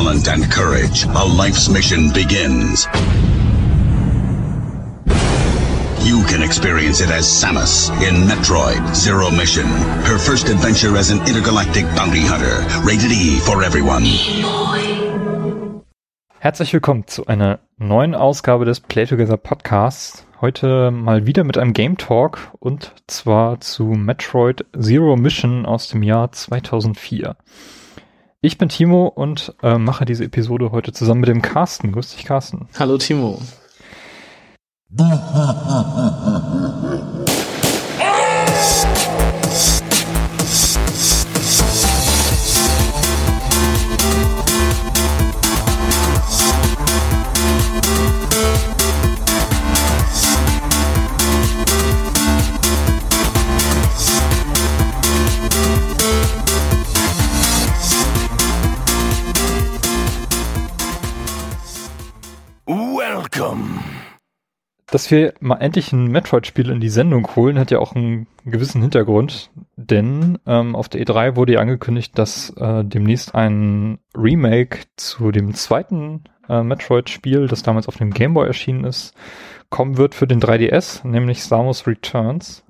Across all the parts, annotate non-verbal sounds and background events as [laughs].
talent, and courage, a life's mission begins. You can experience it as Samus in Metroid Zero Mission. Her first adventure as an intergalactic bounty hunter. Rated E for everyone. Herzlich willkommen zu einer neuen Ausgabe des Play Together Podcasts. Heute mal wieder mit einem Game Talk und zwar zu Metroid Zero Mission aus dem Jahr 2004. Ich bin Timo und äh, mache diese Episode heute zusammen mit dem Carsten. Grüß dich, Carsten. Hallo, Timo. [laughs] Dass wir mal endlich ein Metroid-Spiel in die Sendung holen, hat ja auch einen gewissen Hintergrund, denn ähm, auf der E3 wurde ja angekündigt, dass äh, demnächst ein Remake zu dem zweiten äh, Metroid-Spiel, das damals auf dem Game Boy erschienen ist, kommen wird für den 3DS, nämlich Samus Returns.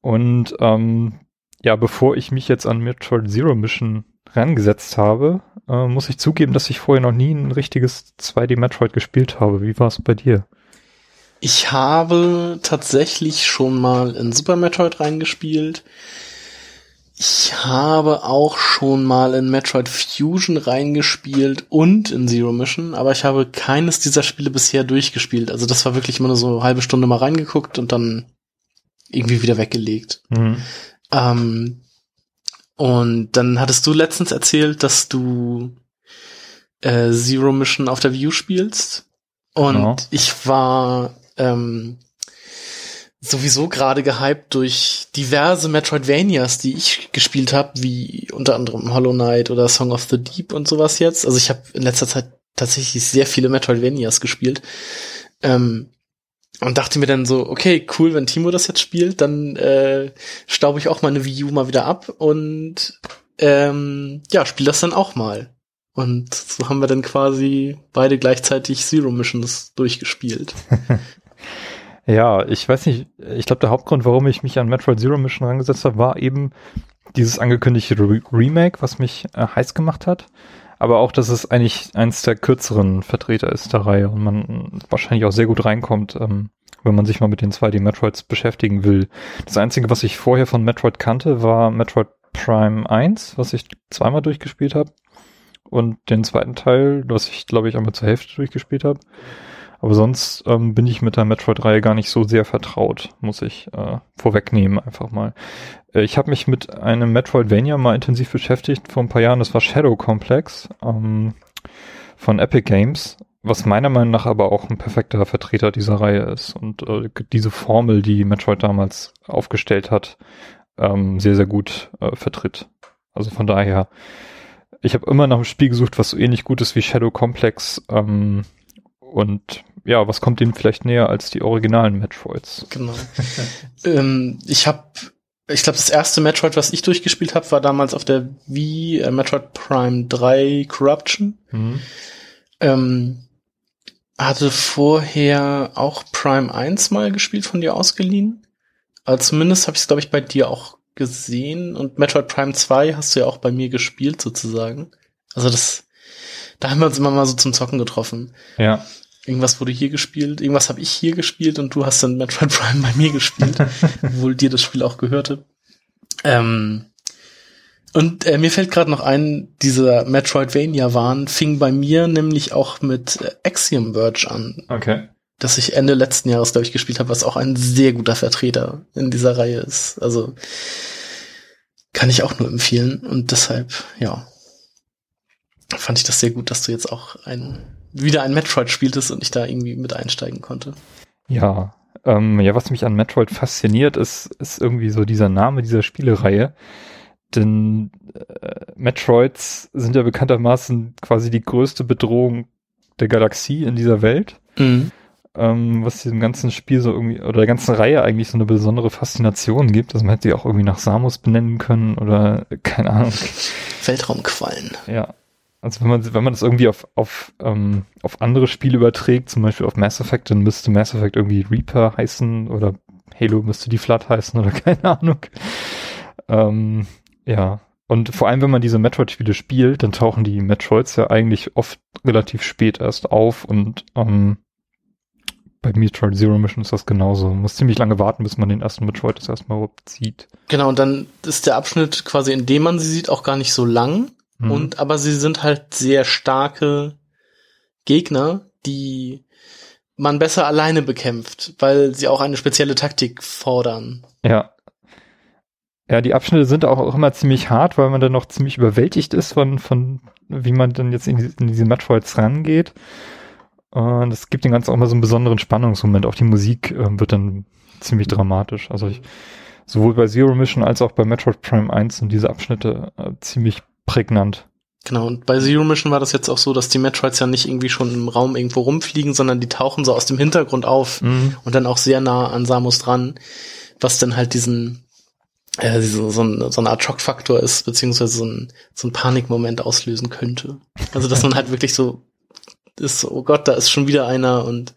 Und ähm, ja, bevor ich mich jetzt an Metroid Zero Mission rangesetzt habe, äh, muss ich zugeben, dass ich vorher noch nie ein richtiges 2D Metroid gespielt habe. Wie war es bei dir? Ich habe tatsächlich schon mal in Super Metroid reingespielt. Ich habe auch schon mal in Metroid Fusion reingespielt und in Zero Mission, aber ich habe keines dieser Spiele bisher durchgespielt. Also das war wirklich immer nur so eine halbe Stunde mal reingeguckt und dann irgendwie wieder weggelegt. Mhm. Ähm, und dann hattest du letztens erzählt, dass du äh, Zero Mission auf der View spielst. Und Genau. ich war ähm, sowieso gerade gehypt durch diverse Metroidvanias, die ich gespielt habe, wie unter anderem Hollow Knight oder Song of the Deep und sowas jetzt. Also ich habe in letzter Zeit tatsächlich sehr viele Metroidvanias gespielt. Ähm, und dachte mir dann so, okay, cool, wenn Timo das jetzt spielt, dann äh, staube ich auch meine Wii U mal wieder ab und ähm, ja, spiel das dann auch mal. Und so haben wir dann quasi beide gleichzeitig Zero Missions durchgespielt. [laughs] Ja, ich weiß nicht, ich glaube, der Hauptgrund, warum ich mich an Metroid Zero Mission rangesetzt habe, war eben dieses angekündigte Re Remake, was mich äh, heiß gemacht hat. Aber auch, dass es eigentlich eins der kürzeren Vertreter ist der Reihe und man wahrscheinlich auch sehr gut reinkommt, ähm, wenn man sich mal mit den 2D Metroids beschäftigen will. Das Einzige, was ich vorher von Metroid kannte, war Metroid Prime 1, was ich zweimal durchgespielt habe. Und den zweiten Teil, was ich, glaube ich, einmal zur Hälfte durchgespielt habe. Aber sonst ähm, bin ich mit der Metroid-Reihe gar nicht so sehr vertraut, muss ich äh, vorwegnehmen einfach mal. Äh, ich habe mich mit einem Metroidvania mal intensiv beschäftigt vor ein paar Jahren. Das war Shadow Complex ähm, von Epic Games, was meiner Meinung nach aber auch ein perfekter Vertreter dieser Reihe ist und äh, diese Formel, die Metroid damals aufgestellt hat, ähm, sehr sehr gut äh, vertritt. Also von daher, ich habe immer nach einem Spiel gesucht, was so ähnlich gut ist wie Shadow Complex. Ähm, und ja, was kommt dem vielleicht näher als die originalen Metroids? Genau. [laughs] ähm, ich habe, ich glaube, das erste Metroid, was ich durchgespielt habe, war damals auf der Wii äh, Metroid Prime 3 Corruption. Mhm. Ähm, hatte vorher auch Prime 1 mal gespielt, von dir ausgeliehen. Aber zumindest habe ich es, glaube ich, bei dir auch gesehen. Und Metroid Prime 2 hast du ja auch bei mir gespielt, sozusagen. Also das, da haben wir uns immer mal so zum Zocken getroffen. Ja, Irgendwas wurde hier gespielt, irgendwas habe ich hier gespielt und du hast dann Metroid [laughs] Prime bei mir gespielt, [laughs] obwohl dir das Spiel auch gehörte. Ähm, und äh, mir fällt gerade noch ein, dieser Metroidvania-Wahn fing bei mir nämlich auch mit äh, Axiom Verge an, okay. das ich Ende letzten Jahres, glaube ich, gespielt habe, was auch ein sehr guter Vertreter in dieser Reihe ist. Also kann ich auch nur empfehlen und deshalb, ja, fand ich das sehr gut, dass du jetzt auch ein, wieder ein Metroid spieltest und ich da irgendwie mit einsteigen konnte. Ja, ähm, ja, was mich an Metroid fasziniert, ist, ist irgendwie so dieser Name dieser Spielereihe. Denn äh, Metroids sind ja bekanntermaßen quasi die größte Bedrohung der Galaxie in dieser Welt. Mhm. ähm, was diesem ganzen Spiel so irgendwie, oder der ganzen Reihe eigentlich so eine besondere Faszination gibt. Also man hätte sie auch irgendwie nach Samus benennen können oder keine Ahnung. Weltraumquallen. Ja. Also wenn man, wenn man das irgendwie auf, auf, ähm, auf andere Spiele überträgt, zum Beispiel auf Mass Effect, dann müsste Mass Effect irgendwie Reaper heißen oder Halo müsste die Flood heißen oder [laughs] keine Ahnung. Ähm, ja. Und vor allem, wenn man diese Metroid-Spiele spielt, dann tauchen die Metroids ja eigentlich oft relativ spät erst auf und ähm, bei Metroid Zero Mission ist das genauso. Man muss ziemlich lange warten, bis man den ersten Metroid das erstmal überhaupt sieht. Genau, und dann ist der Abschnitt quasi, in dem man sie sieht, auch gar nicht so lang. Mhm. Und aber sie sind halt sehr starke Gegner, die man besser alleine bekämpft, weil sie auch eine spezielle Taktik fordern. Ja. Ja, die Abschnitte sind auch, auch immer ziemlich hart, weil man dann noch ziemlich überwältigt ist von, von wie man dann jetzt in, die, in diese Metroids rangeht. Und es gibt den Ganzen auch mal so einen besonderen Spannungsmoment. Auch die Musik äh, wird dann ziemlich dramatisch. Also ich, sowohl bei Zero Mission als auch bei Metroid Prime 1 sind diese Abschnitte äh, ziemlich prägnant. Genau, und bei Zero Mission war das jetzt auch so, dass die Metroids ja nicht irgendwie schon im Raum irgendwo rumfliegen, sondern die tauchen so aus dem Hintergrund auf mhm. und dann auch sehr nah an Samus dran, was dann halt diesen, äh, so, so, ein, so eine Art Schockfaktor ist, beziehungsweise so ein, so ein Panikmoment auslösen könnte. Also, dass man halt wirklich so ist, oh Gott, da ist schon wieder einer und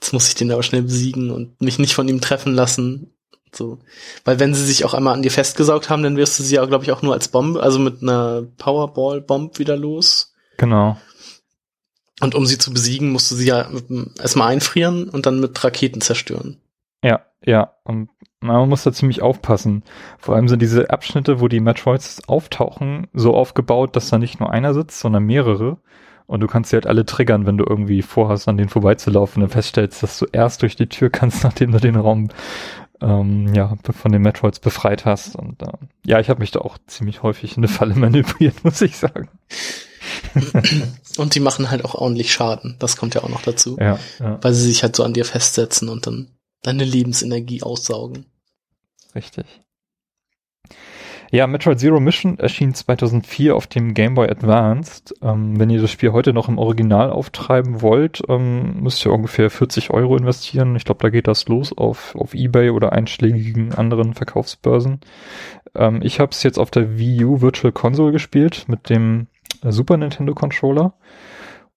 jetzt muss ich den aber schnell besiegen und mich nicht von ihm treffen lassen. So. Weil wenn sie sich auch einmal an dir festgesaugt haben, dann wirst du sie ja, glaube ich, auch nur als Bombe, also mit einer Powerball-Bomb wieder los. Genau. Und um sie zu besiegen, musst du sie ja erstmal einfrieren und dann mit Raketen zerstören. Ja, ja. Und man muss da ziemlich aufpassen. Vor allem sind diese Abschnitte, wo die Metroids auftauchen, so aufgebaut, dass da nicht nur einer sitzt, sondern mehrere. Und du kannst sie halt alle triggern, wenn du irgendwie vorhast, an denen vorbeizulaufen und feststellst, dass du erst durch die Tür kannst, [laughs] nachdem du den Raum ähm, ja, von den Metroids befreit hast. Und äh, ja, ich habe mich da auch ziemlich häufig in eine Falle [laughs] manövriert, muss ich sagen. und die machen halt auch ordentlich Schaden. Das kommt ja auch noch dazu. Ja, ja. Weil sie sich halt so an dir festsetzen und dann deine Lebensenergie aussaugen. Richtig. Ja, Metroid Zero Mission erschien 2004 auf dem Game Boy Advanced. Ähm, wenn ihr das Spiel heute noch im Original auftreiben wollt, ähm, müsst ihr ungefähr 40 Euro investieren. Ich glaube, da geht das los auf, auf Ebay oder einschlägigen anderen Verkaufsbörsen. Ähm, ich habe es jetzt auf der Wii U Virtual Console gespielt mit dem äh, Super Nintendo Controller.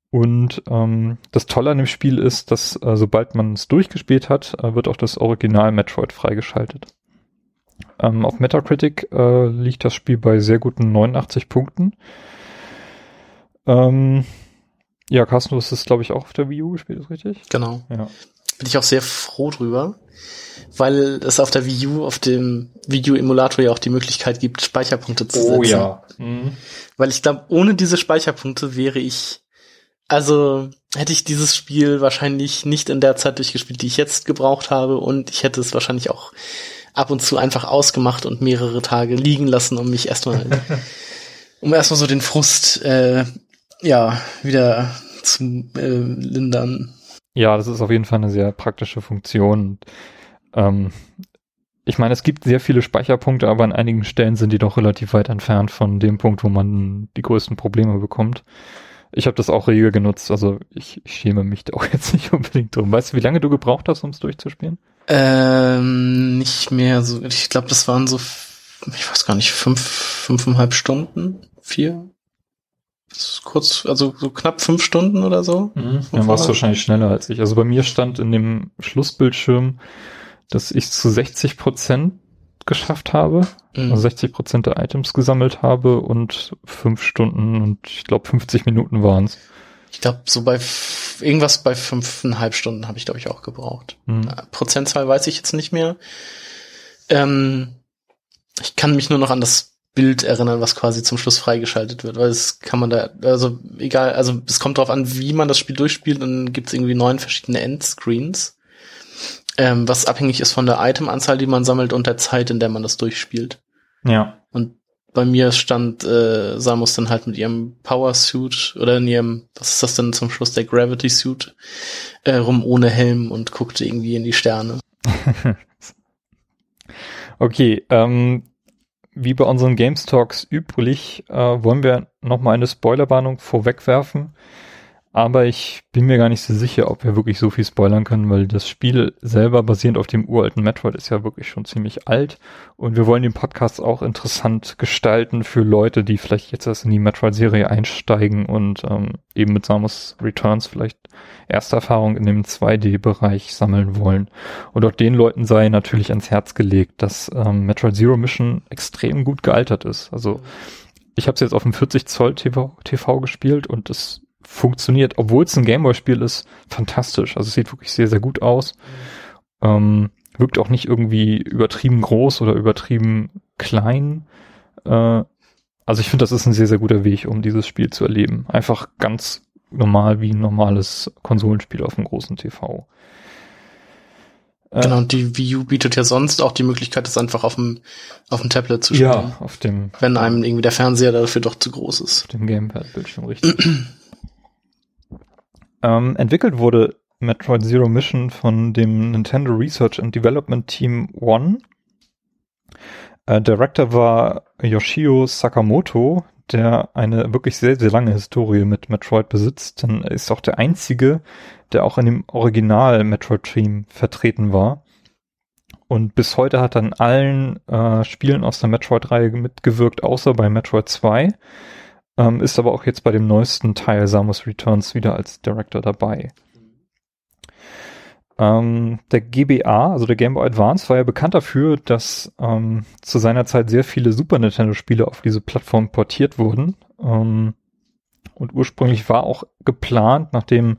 Und ähm, das Tolle an dem Spiel ist, dass äh, sobald man es durchgespielt hat, äh, wird auch das Original Metroid freigeschaltet. Ähm, auf Metacritic äh, liegt das Spiel bei sehr guten 89 Punkten. Ähm, ja, Carsten, du hast es, glaube ich, auch auf der Wii U gespielt, ist richtig? Genau. Ja. Bin ich auch sehr froh drüber, weil es auf der Wii U, auf dem Video-Emulator ja auch die Möglichkeit gibt, Speicherpunkte zu setzen. Oh ja. Mhm. Weil ich glaube, ohne diese Speicherpunkte wäre ich, also hätte ich dieses Spiel wahrscheinlich nicht in der Zeit durchgespielt, die ich jetzt gebraucht habe und ich hätte es wahrscheinlich auch ab und zu einfach ausgemacht und mehrere Tage liegen lassen, um mich erstmal, [laughs] um erstmal so den Frust, äh, ja, wieder zu äh, lindern. Ja, das ist auf jeden Fall eine sehr praktische Funktion. Ähm, ich meine, es gibt sehr viele Speicherpunkte, aber an einigen Stellen sind die doch relativ weit entfernt von dem Punkt, wo man die größten Probleme bekommt. Ich habe das auch regel genutzt, also ich, ich schäme mich da auch [laughs] jetzt nicht unbedingt drum. Weißt du, wie lange du gebraucht hast, um es durchzuspielen? Ähm, nicht mehr so. Ich glaube, das waren so, ich weiß gar nicht, fünf, fünfeinhalb Stunden, vier. Kurz, also so knapp fünf Stunden oder so. Mhm. Dann warst du wahrscheinlich schneller als ich. Also bei mir stand in dem Schlussbildschirm, dass ich zu 60 Prozent geschafft habe, mhm. also 60 Prozent der Items gesammelt habe und fünf Stunden und ich glaube 50 Minuten waren es. Ich glaube, so bei irgendwas bei fünfeinhalb Stunden habe ich, glaube ich, auch gebraucht. Mhm. Prozentzahl weiß ich jetzt nicht mehr. Ähm, ich kann mich nur noch an das Bild erinnern, was quasi zum Schluss freigeschaltet wird, weil es kann man da, also egal, also es kommt darauf an, wie man das Spiel durchspielt, dann gibt es irgendwie neun verschiedene Endscreens, ähm, was abhängig ist von der Itemanzahl, die man sammelt und der Zeit, in der man das durchspielt. Ja. Bei mir stand äh, Samus dann halt mit ihrem Power Suit oder in ihrem, was ist das denn zum Schluss, der Gravity Suit, äh, rum ohne Helm und guckte irgendwie in die Sterne. [laughs] okay, ähm, wie bei unseren Games Talks üblich, äh, wollen wir nochmal eine Spoilerwarnung vorwegwerfen. Aber ich bin mir gar nicht so sicher, ob wir wirklich so viel spoilern können, weil das Spiel selber basierend auf dem uralten Metroid ist ja wirklich schon ziemlich alt und wir wollen den Podcast auch interessant gestalten für Leute, die vielleicht jetzt erst in die Metroid-Serie einsteigen und ähm, eben mit Samus Returns vielleicht erste Erfahrung in dem 2D-Bereich sammeln wollen. Und auch den Leuten sei natürlich ans Herz gelegt, dass ähm, Metroid Zero Mission extrem gut gealtert ist. Also ich habe es jetzt auf dem 40 Zoll TV, TV gespielt und es funktioniert, obwohl es ein Gameboy-Spiel ist, fantastisch. Also es sieht wirklich sehr, sehr gut aus. Mhm. Ähm, wirkt auch nicht irgendwie übertrieben groß oder übertrieben klein. Äh, also ich finde, das ist ein sehr, sehr guter Weg, um dieses Spiel zu erleben. Einfach ganz normal wie ein normales Konsolenspiel auf dem großen TV. Äh, genau, und die Wii U bietet ja sonst auch die Möglichkeit, das einfach auf dem, auf dem Tablet zu spielen. Ja, auf dem. Wenn einem irgendwie der Fernseher dafür doch zu groß ist. Auf dem Gamepad-Bildschirm, richtig. [clears throat] Ähm, entwickelt wurde Metroid Zero Mission von dem Nintendo Research and Development Team One. Äh, Director war Yoshio Sakamoto, der eine wirklich sehr, sehr lange Historie mit Metroid besitzt. Er ist auch der einzige, der auch in dem Original Metroid Team vertreten war. Und bis heute hat er an allen äh, Spielen aus der Metroid-Reihe mitgewirkt, außer bei Metroid 2. Ähm, ist aber auch jetzt bei dem neuesten Teil Samus Returns wieder als Director dabei. Ähm, der GBA, also der Game Boy Advance, war ja bekannt dafür, dass ähm, zu seiner Zeit sehr viele Super Nintendo-Spiele auf diese Plattform portiert wurden. Ähm, und ursprünglich war auch geplant, nachdem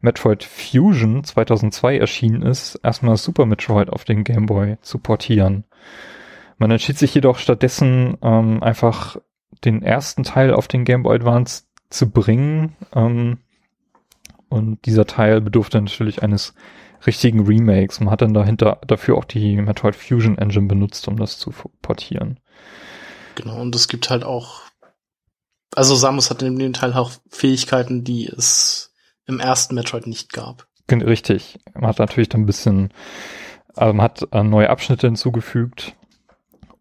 Metroid Fusion 2002 erschienen ist, erstmal Super Metroid auf den Game Boy zu portieren. Man entschied sich jedoch stattdessen ähm, einfach den ersten Teil auf den Game Boy Advance zu bringen. Ähm, und dieser Teil bedurfte natürlich eines richtigen Remakes. Man hat dann dahinter dafür auch die Metroid Fusion Engine benutzt, um das zu portieren. Genau, und es gibt halt auch, also Samus hat in dem Teil auch Fähigkeiten, die es im ersten Metroid nicht gab. Richtig. Man hat natürlich dann ein bisschen, also man hat äh, neue Abschnitte hinzugefügt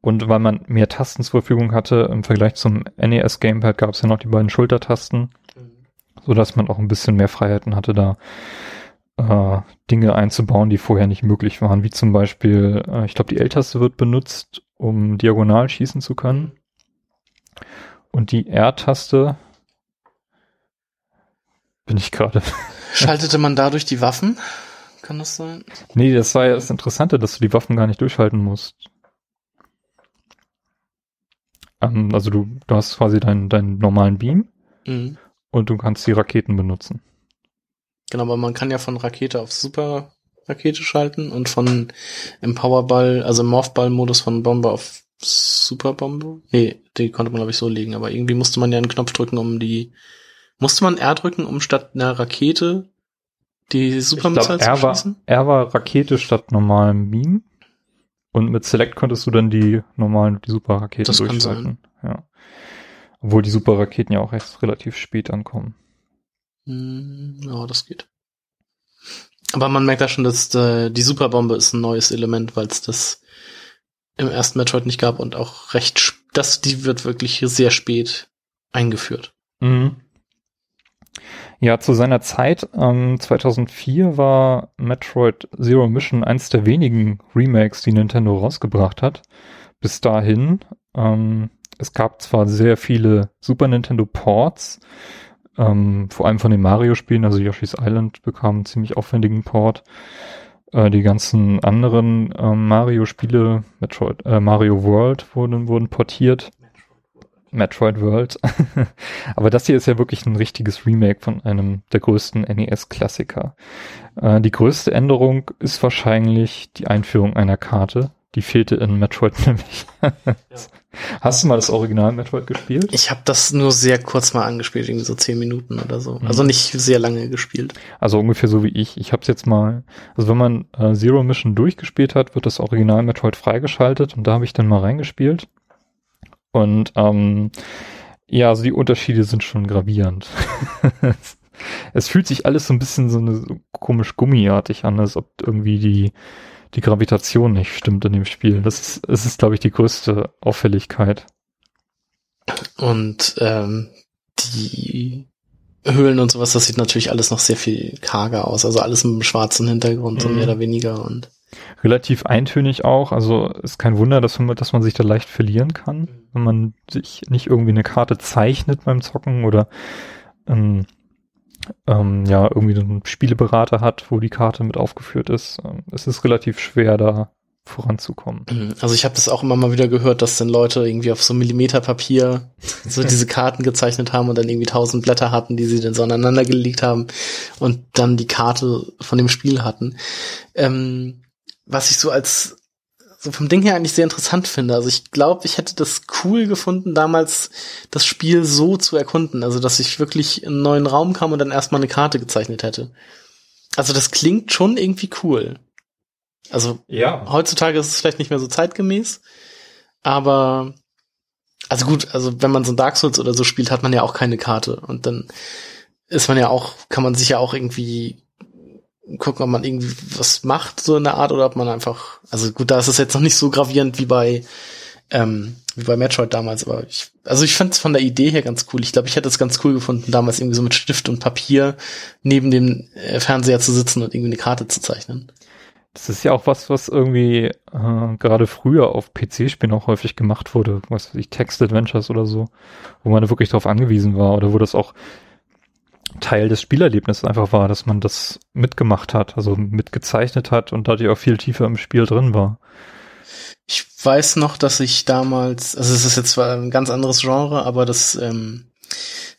und weil man mehr Tasten zur Verfügung hatte, im Vergleich zum NES Gamepad gab es ja noch die beiden Schultertasten, mhm. so dass man auch ein bisschen mehr Freiheiten hatte, da äh, Dinge einzubauen, die vorher nicht möglich waren, wie zum Beispiel, äh, ich glaube, die L-Taste wird benutzt, um diagonal schießen zu können. Und die R-Taste bin ich gerade. [laughs] Schaltete man dadurch die Waffen? Kann das sein? Nee, das war ja das Interessante, dass du die Waffen gar nicht durchhalten musst. Ähm, also du, du hast quasi deinen, deinen normalen Beam mhm. und du kannst die Raketen benutzen. Genau, aber man kann ja von Rakete auf Super Rakete schalten und von im Powerball, also im Morphball-Modus von Bombe auf Superbombe. Nee, die konnte man glaube ich so legen, aber irgendwie musste man ja einen Knopf drücken, um die musste man R drücken, um statt einer Rakete die Supermissile zu schießen? R war Rakete statt normalem Beam. Und mit Select konntest du dann die normalen, die Superraketen das durchschalten. Ja. Obwohl die Superraketen ja auch erst relativ spät ankommen. Hm, ja, das geht. Aber man merkt da schon, dass äh, die Superbombe ist ein neues Element, weil es das im ersten Metroid nicht gab und auch recht, das, die wird wirklich sehr spät eingeführt. Mhm. Ja, zu seiner Zeit, ähm, 2004 war Metroid Zero Mission eins der wenigen Remakes, die Nintendo rausgebracht hat. Bis dahin, ähm, es gab zwar sehr viele Super Nintendo Ports, ähm, vor allem von den Mario-Spielen, also Yoshi's Island bekam einen ziemlich aufwendigen Port. Äh, die ganzen anderen ähm, Mario-Spiele, Metroid, äh, Mario World wurden, wurden portiert. Metroid World. [laughs] Aber das hier ist ja wirklich ein richtiges Remake von einem der größten NES-Klassiker. Äh, die größte Änderung ist wahrscheinlich die Einführung einer Karte. Die fehlte in Metroid [laughs] nämlich. ja. Hast du mal das Original Metroid gespielt? Ich habe das nur sehr kurz mal angespielt, irgendwie so zehn Minuten oder so. Mhm. Also nicht sehr lange gespielt. Also ungefähr so wie ich. Ich habe es jetzt mal, also wenn man äh, Zero Mission durchgespielt hat, wird das Original Metroid freigeschaltet und da habe ich dann mal reingespielt. Und ähm, ja, also die Unterschiede sind schon gravierend. [laughs] es fühlt sich alles so ein bisschen so, eine, so komisch gummiartig an, als ob irgendwie die, die Gravitation nicht stimmt in dem Spiel. Das ist, das ist glaube ich, die größte Auffälligkeit. Und ähm, die Höhlen und sowas, das sieht natürlich alles noch sehr viel karger aus. Also alles mit einem schwarzen Hintergrund, so Mhm. mehr oder weniger. Und Relativ eintönig auch, also ist kein Wunder, dass man, dass man sich da leicht verlieren kann, wenn man sich nicht irgendwie eine Karte zeichnet beim Zocken oder ähm, ähm, ja, irgendwie einen Spieleberater hat, wo die Karte mit aufgeführt ist. Ähm, es ist relativ schwer, da voranzukommen. Mhm. Also ich habe das auch immer mal wieder gehört, dass dann Leute irgendwie auf so Millimeterpapier so [laughs] diese Karten gezeichnet haben und dann irgendwie tausend Blätter hatten, die sie dann so aneinander gelegt haben und dann die Karte von dem Spiel hatten. Ähm, was ich so als so vom Ding her eigentlich sehr interessant finde. Also ich glaube, ich hätte das cool gefunden, damals das Spiel so zu erkunden. Also dass ich wirklich in einen neuen Raum kam und dann erstmal eine Karte gezeichnet hätte. Also das klingt schon irgendwie cool. Also Ja. heutzutage ist es vielleicht nicht mehr so zeitgemäß, aber also gut, also wenn man so ein Dark Souls oder so spielt, hat man ja auch keine Karte und dann ist man ja auch, kann man sich ja auch irgendwie gucken, ob man irgendwie was macht, so in der Art, oder ob man einfach, also gut, da ist es jetzt noch nicht so gravierend wie bei, ähm, wie bei Metroid damals, aber ich, also ich fand es von der Idee her ganz cool. Ich glaube, ich hätte es ganz cool gefunden, damals irgendwie so mit Stift und Papier neben dem äh, Fernseher zu sitzen und irgendwie eine Karte zu zeichnen. Das ist ja auch was, was irgendwie äh, gerade früher auf PC-Spielen auch häufig gemacht wurde, was weiß ich, Text-Adventures oder so, wo man wirklich darauf angewiesen war oder wo das auch Teil des Spielerlebnisses einfach war, dass man das mitgemacht hat, also mitgezeichnet hat und dadurch auch viel tiefer im Spiel drin war. Ich weiß noch, dass ich damals, also es ist jetzt zwar ein ganz anderes Genre, aber das ähm,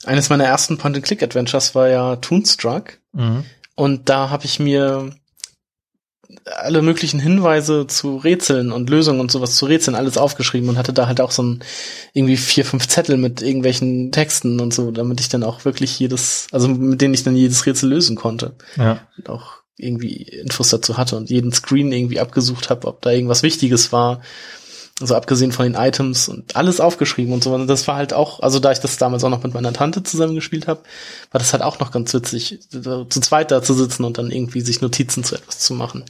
eines meiner ersten Point-and-Click-Adventures war ja Toonstruck Mhm. und da habe ich mir alle möglichen Hinweise zu Rätseln und Lösungen und sowas zu Rätseln alles aufgeschrieben und hatte da halt auch so ein irgendwie vier, fünf Zettel mit irgendwelchen Texten und so, damit ich dann auch wirklich jedes, also mit denen ich dann jedes Rätsel lösen konnte Ja. und auch irgendwie Infos dazu hatte und jeden Screen irgendwie abgesucht habe, ob da irgendwas Wichtiges war. Also abgesehen von den Items und alles aufgeschrieben und so. Und das war halt auch, also da ich das damals auch noch mit meiner Tante zusammen gespielt habe, war das halt auch noch ganz witzig, zu zweit da zu sitzen und dann irgendwie sich Notizen zu etwas zu machen.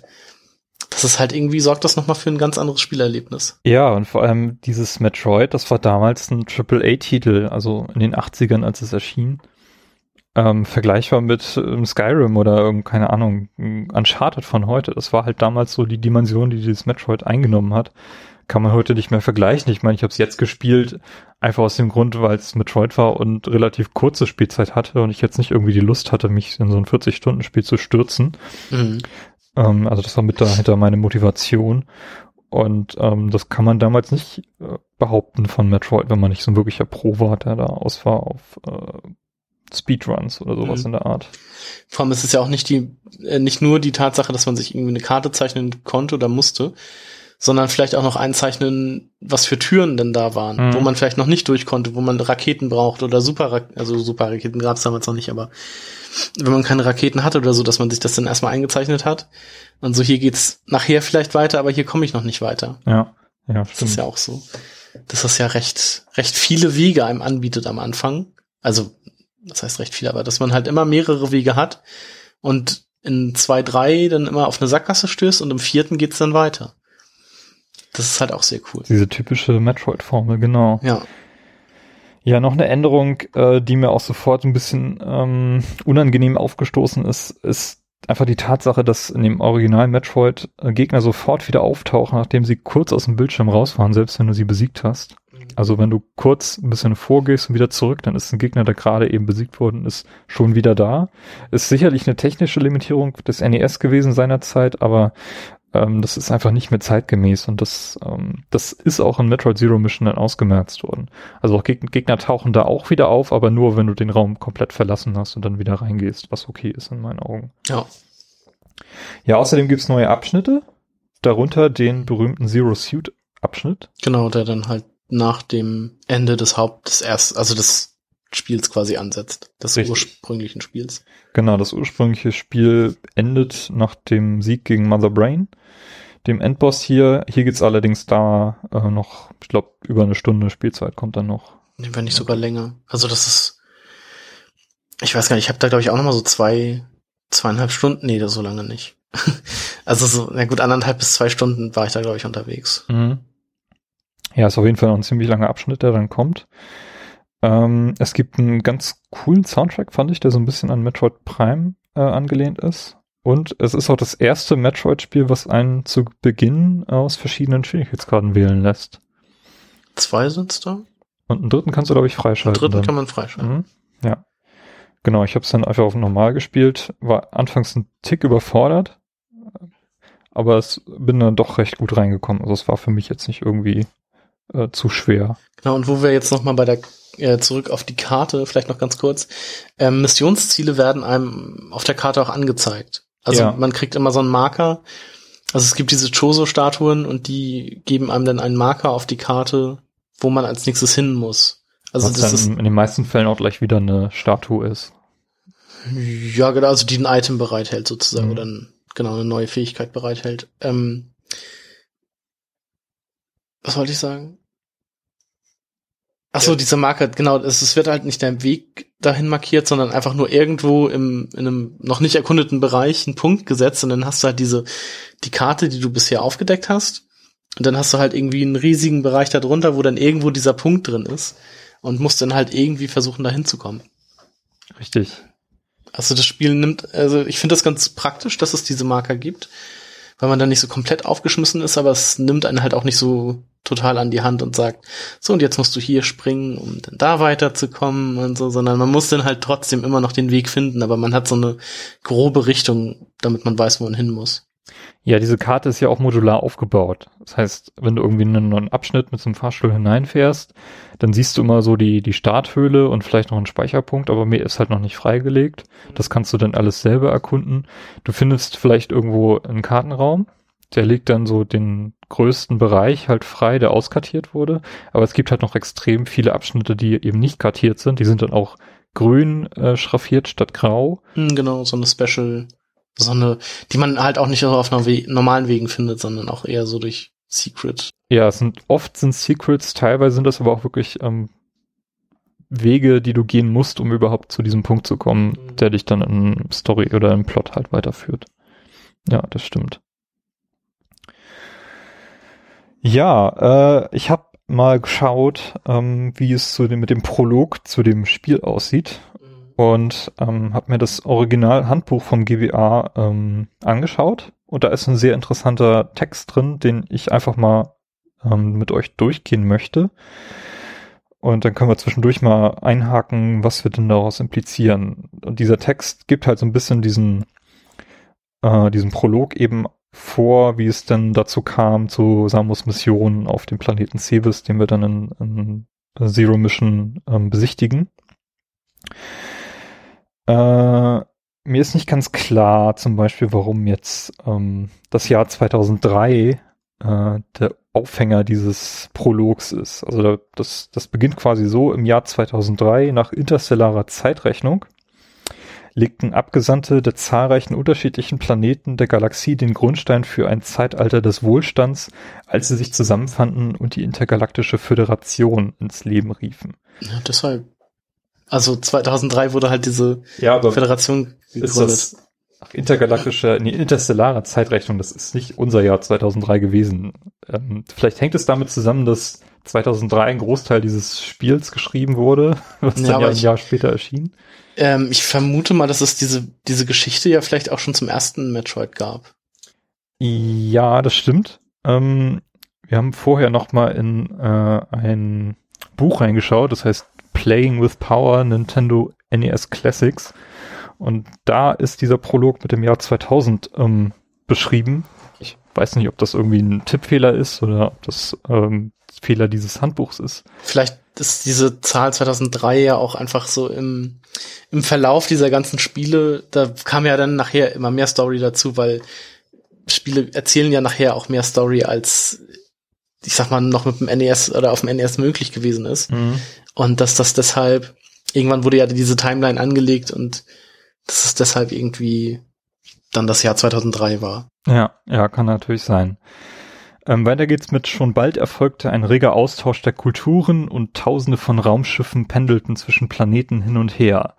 Das ist halt irgendwie, sorgt das nochmal für ein ganz anderes Spielerlebnis. Ja, und vor allem dieses Metroid, das war damals ein AAA-Titel, also in den 80ern, als es erschien. Ähm, vergleichbar mit ähm, Skyrim oder irgend, keine Ahnung, ähm, Uncharted von heute. Das war halt damals so die Dimension, die dieses Metroid eingenommen hat. Kann man heute nicht mehr vergleichen. Ich meine, ich habe es jetzt gespielt, einfach aus dem Grund, weil es Metroid war und relativ kurze Spielzeit hatte und ich jetzt nicht irgendwie die Lust hatte, mich in so ein 40-Stunden-Spiel zu stürzen. Mhm. Ähm, also das war mit dahinter meine Motivation. Und ähm, das kann man damals nicht äh, behaupten von Metroid, wenn man nicht so ein wirklicher Pro war, der da aus war auf äh, Speedruns oder sowas Mhm. in der Art. Vor allem ist es ja auch nicht die, äh, nicht nur die Tatsache, dass man sich irgendwie eine Karte zeichnen konnte oder musste, sondern vielleicht auch noch einzeichnen, was für Türen denn da waren, Mhm. wo man vielleicht noch nicht durch konnte, wo man Raketen braucht oder Super, also Super-Raketen gab es damals noch nicht, aber wenn man keine Raketen hatte oder so, dass man sich das dann erstmal eingezeichnet hat. Und so, hier geht's nachher vielleicht weiter, aber hier komme ich noch nicht weiter. Ja, ja, Das stimmt. ist ja auch so. Dass das ja recht, recht viele Wege einem anbietet am Anfang. Also, das heißt recht viel, aber dass man halt immer mehrere Wege hat und in zwei, drei dann immer auf eine Sackgasse stößt und im vierten geht's dann weiter. Das ist halt auch sehr cool. Diese typische Metroid-Formel, genau. Ja. Ja, noch eine Änderung, äh, die mir auch sofort ein bisschen ähm, unangenehm aufgestoßen ist, ist einfach die Tatsache, dass in dem Original Metroid äh, Gegner sofort wieder auftauchen, nachdem sie kurz aus dem Bildschirm raus waren, selbst wenn du sie besiegt hast. Also wenn du kurz ein bisschen vorgehst und wieder zurück, dann ist ein Gegner, der gerade eben besiegt worden ist, schon wieder da. Ist sicherlich eine technische Limitierung des NES gewesen seinerzeit, aber ähm, das ist einfach nicht mehr zeitgemäß und das, ähm, das ist auch in Metroid Zero Mission dann ausgemerzt worden. Also auch Geg Gegner tauchen da auch wieder auf, aber nur, wenn du den Raum komplett verlassen hast und dann wieder reingehst, was okay ist in meinen Augen. Ja. Ja, außerdem gibt's neue Abschnitte, darunter den berühmten Zero Suit Abschnitt. Genau, der dann halt nach dem Ende des Haupt, des erst, also des Spiels quasi ansetzt. Des Richtig. ursprünglichen Spiels. Genau, das ursprüngliche Spiel endet nach dem Sieg gegen Mother Brain, dem Endboss hier. Hier geht's allerdings da äh, noch, ich glaube, über eine Stunde Spielzeit kommt dann noch. Nee, wenn nicht sogar länger. Also das ist, ich weiß gar nicht, ich habe da glaube ich auch noch mal so zwei, zweieinhalb Stunden, nee, das so lange nicht. [laughs] also so, na gut, anderthalb bis zwei Stunden war ich da glaube ich unterwegs. Mhm. Ja, ist auf jeden Fall noch ein ziemlich langer Abschnitt, der dann kommt. Ähm, es gibt einen ganz coolen Soundtrack, fand ich, der so ein bisschen an Metroid Prime äh, angelehnt ist. Und es ist auch das erste Metroid-Spiel, was einen zu Beginn aus verschiedenen Schwierigkeitsgraden wählen lässt. Zwei sind's da? Und einen dritten kannst du, glaube ich, freischalten. Den dritten dann. kann man freischalten. Mhm. Ja. Genau, ich habe es dann einfach auf normal gespielt, war anfangs ein Tick überfordert, aber es bin dann doch recht gut reingekommen. Also es war für mich jetzt nicht irgendwie äh, zu schwer. Genau, und wo wir jetzt nochmal bei der äh, zurück auf die Karte, vielleicht noch ganz kurz. Ähm, Missionsziele werden einem auf der Karte auch angezeigt. Also Ja. man kriegt immer so einen Marker. Also es gibt diese Choso-Statuen und die geben einem dann einen Marker auf die Karte, wo man als nächstes hin muss. Also was das dann ist in den meisten Fällen auch gleich wieder eine Statue ist. ja genau, also die ein Item bereithält sozusagen Mhm. oder ein, genau eine neue Fähigkeit bereithält. Ähm, was wollte ich sagen? Ach so, Ja. dieser Marker, genau, es, es wird halt nicht dein Weg dahin markiert, sondern einfach nur irgendwo im, in einem noch nicht erkundeten Bereich einen Punkt gesetzt und dann hast du halt diese, die Karte, die du bisher aufgedeckt hast. Und dann hast du halt irgendwie einen riesigen Bereich darunter, wo dann irgendwo dieser Punkt drin ist und musst dann halt irgendwie versuchen, da hinzukommen. Richtig. Also das Spiel nimmt, also ich finde das ganz praktisch, dass es diese Marker gibt, weil man dann nicht so komplett aufgeschmissen ist, aber es nimmt einen halt auch nicht so total an die Hand und sagt, so und jetzt musst du hier springen, um dann da weiterzukommen und so, sondern man muss dann halt trotzdem immer noch den Weg finden, aber man hat so eine grobe Richtung, damit man weiß, wo man hin muss. Ja, diese Karte ist ja auch modular aufgebaut. Das heißt, wenn du irgendwie in einen neuen Abschnitt mit so einem Fahrstuhl hineinfährst, dann siehst du immer so die, die Starthöhle und vielleicht noch einen Speicherpunkt, aber mehr ist halt noch nicht freigelegt. Das kannst du dann alles selber erkunden. Du findest vielleicht irgendwo einen Kartenraum, der legt dann so den größten Bereich halt frei, der auskartiert wurde. Aber es gibt halt noch extrem viele Abschnitte, die eben nicht kartiert sind. Die sind dann auch grün äh, schraffiert statt grau. Hm, genau, so eine Special, so eine, die man halt auch nicht so auf We normalen Wegen findet, sondern auch eher so durch Secret. Ja, es sind oft sind Secrets, teilweise sind das aber auch wirklich ähm, Wege, die du gehen musst, um überhaupt zu diesem Punkt zu kommen, Mhm. der dich dann in Story oder im Plot halt weiterführt. Ja, das stimmt. Ja, äh, ich habe mal geschaut, ähm, wie es zu dem, mit dem Prolog zu dem Spiel aussieht und ähm, habe mir das Original-Handbuch vom GBA ähm, angeschaut. Und da ist ein sehr interessanter Text drin, den ich einfach mal ähm, mit euch durchgehen möchte. Und dann können wir zwischendurch mal einhaken, was wir denn daraus implizieren. Und dieser Text gibt halt so ein bisschen diesen, äh, diesen Prolog eben vor, wie es denn dazu kam, zu Samus Mission auf dem Planeten Ceres, den wir dann in, in Zero Mission ähm, besichtigen. Äh, mir ist nicht ganz klar, zum Beispiel, warum jetzt ähm, das Jahr 2003 äh, der Aufhänger dieses Prologs ist. Also da, das, das beginnt quasi so im Jahr 2003 nach interstellarer Zeitrechnung legten Abgesandte der zahlreichen unterschiedlichen Planeten der Galaxie den Grundstein für ein Zeitalter des Wohlstands, als sie sich zusammenfanden und die intergalaktische Föderation ins Leben riefen. Ja, deshalb. Also 2003 wurde halt diese Ja, Föderation ist gegründet. das ach, intergalaktische, nee, interstellare Zeitrechnung, das ist nicht unser Jahr 2003 gewesen. Ähm, vielleicht hängt es damit zusammen, dass 2003 ein Großteil dieses Spiels geschrieben wurde, [laughs] was Ja, dann ja ein ich- Jahr später erschien. Ähm, ich vermute mal, dass es diese, diese Geschichte ja vielleicht auch schon zum ersten Metroid gab. Ja, das stimmt. Ähm, wir haben vorher noch mal in äh, ein Buch reingeschaut, das heißt Playing with Power Nintendo NES Classics. Und da ist dieser Prolog mit dem Jahr 2000 ähm, beschrieben. Ich weiß nicht, ob das irgendwie ein Tippfehler ist oder ob das ähm, Fehler dieses Handbuchs ist. Vielleicht ist diese Zahl 2003 ja auch einfach so im, im Verlauf dieser ganzen Spiele, da kam ja dann nachher immer mehr Story dazu, weil Spiele erzählen ja nachher auch mehr Story als ich sag mal noch mit dem NES oder auf dem NES möglich gewesen ist. Und dass das deshalb, irgendwann wurde ja diese Timeline angelegt und dass es deshalb irgendwie dann das Jahr 2003 war. Ja, ja, kann natürlich sein. Ähm, weiter geht's mit schon bald erfolgte ein reger Austausch der Kulturen und tausende von Raumschiffen pendelten zwischen Planeten hin und her.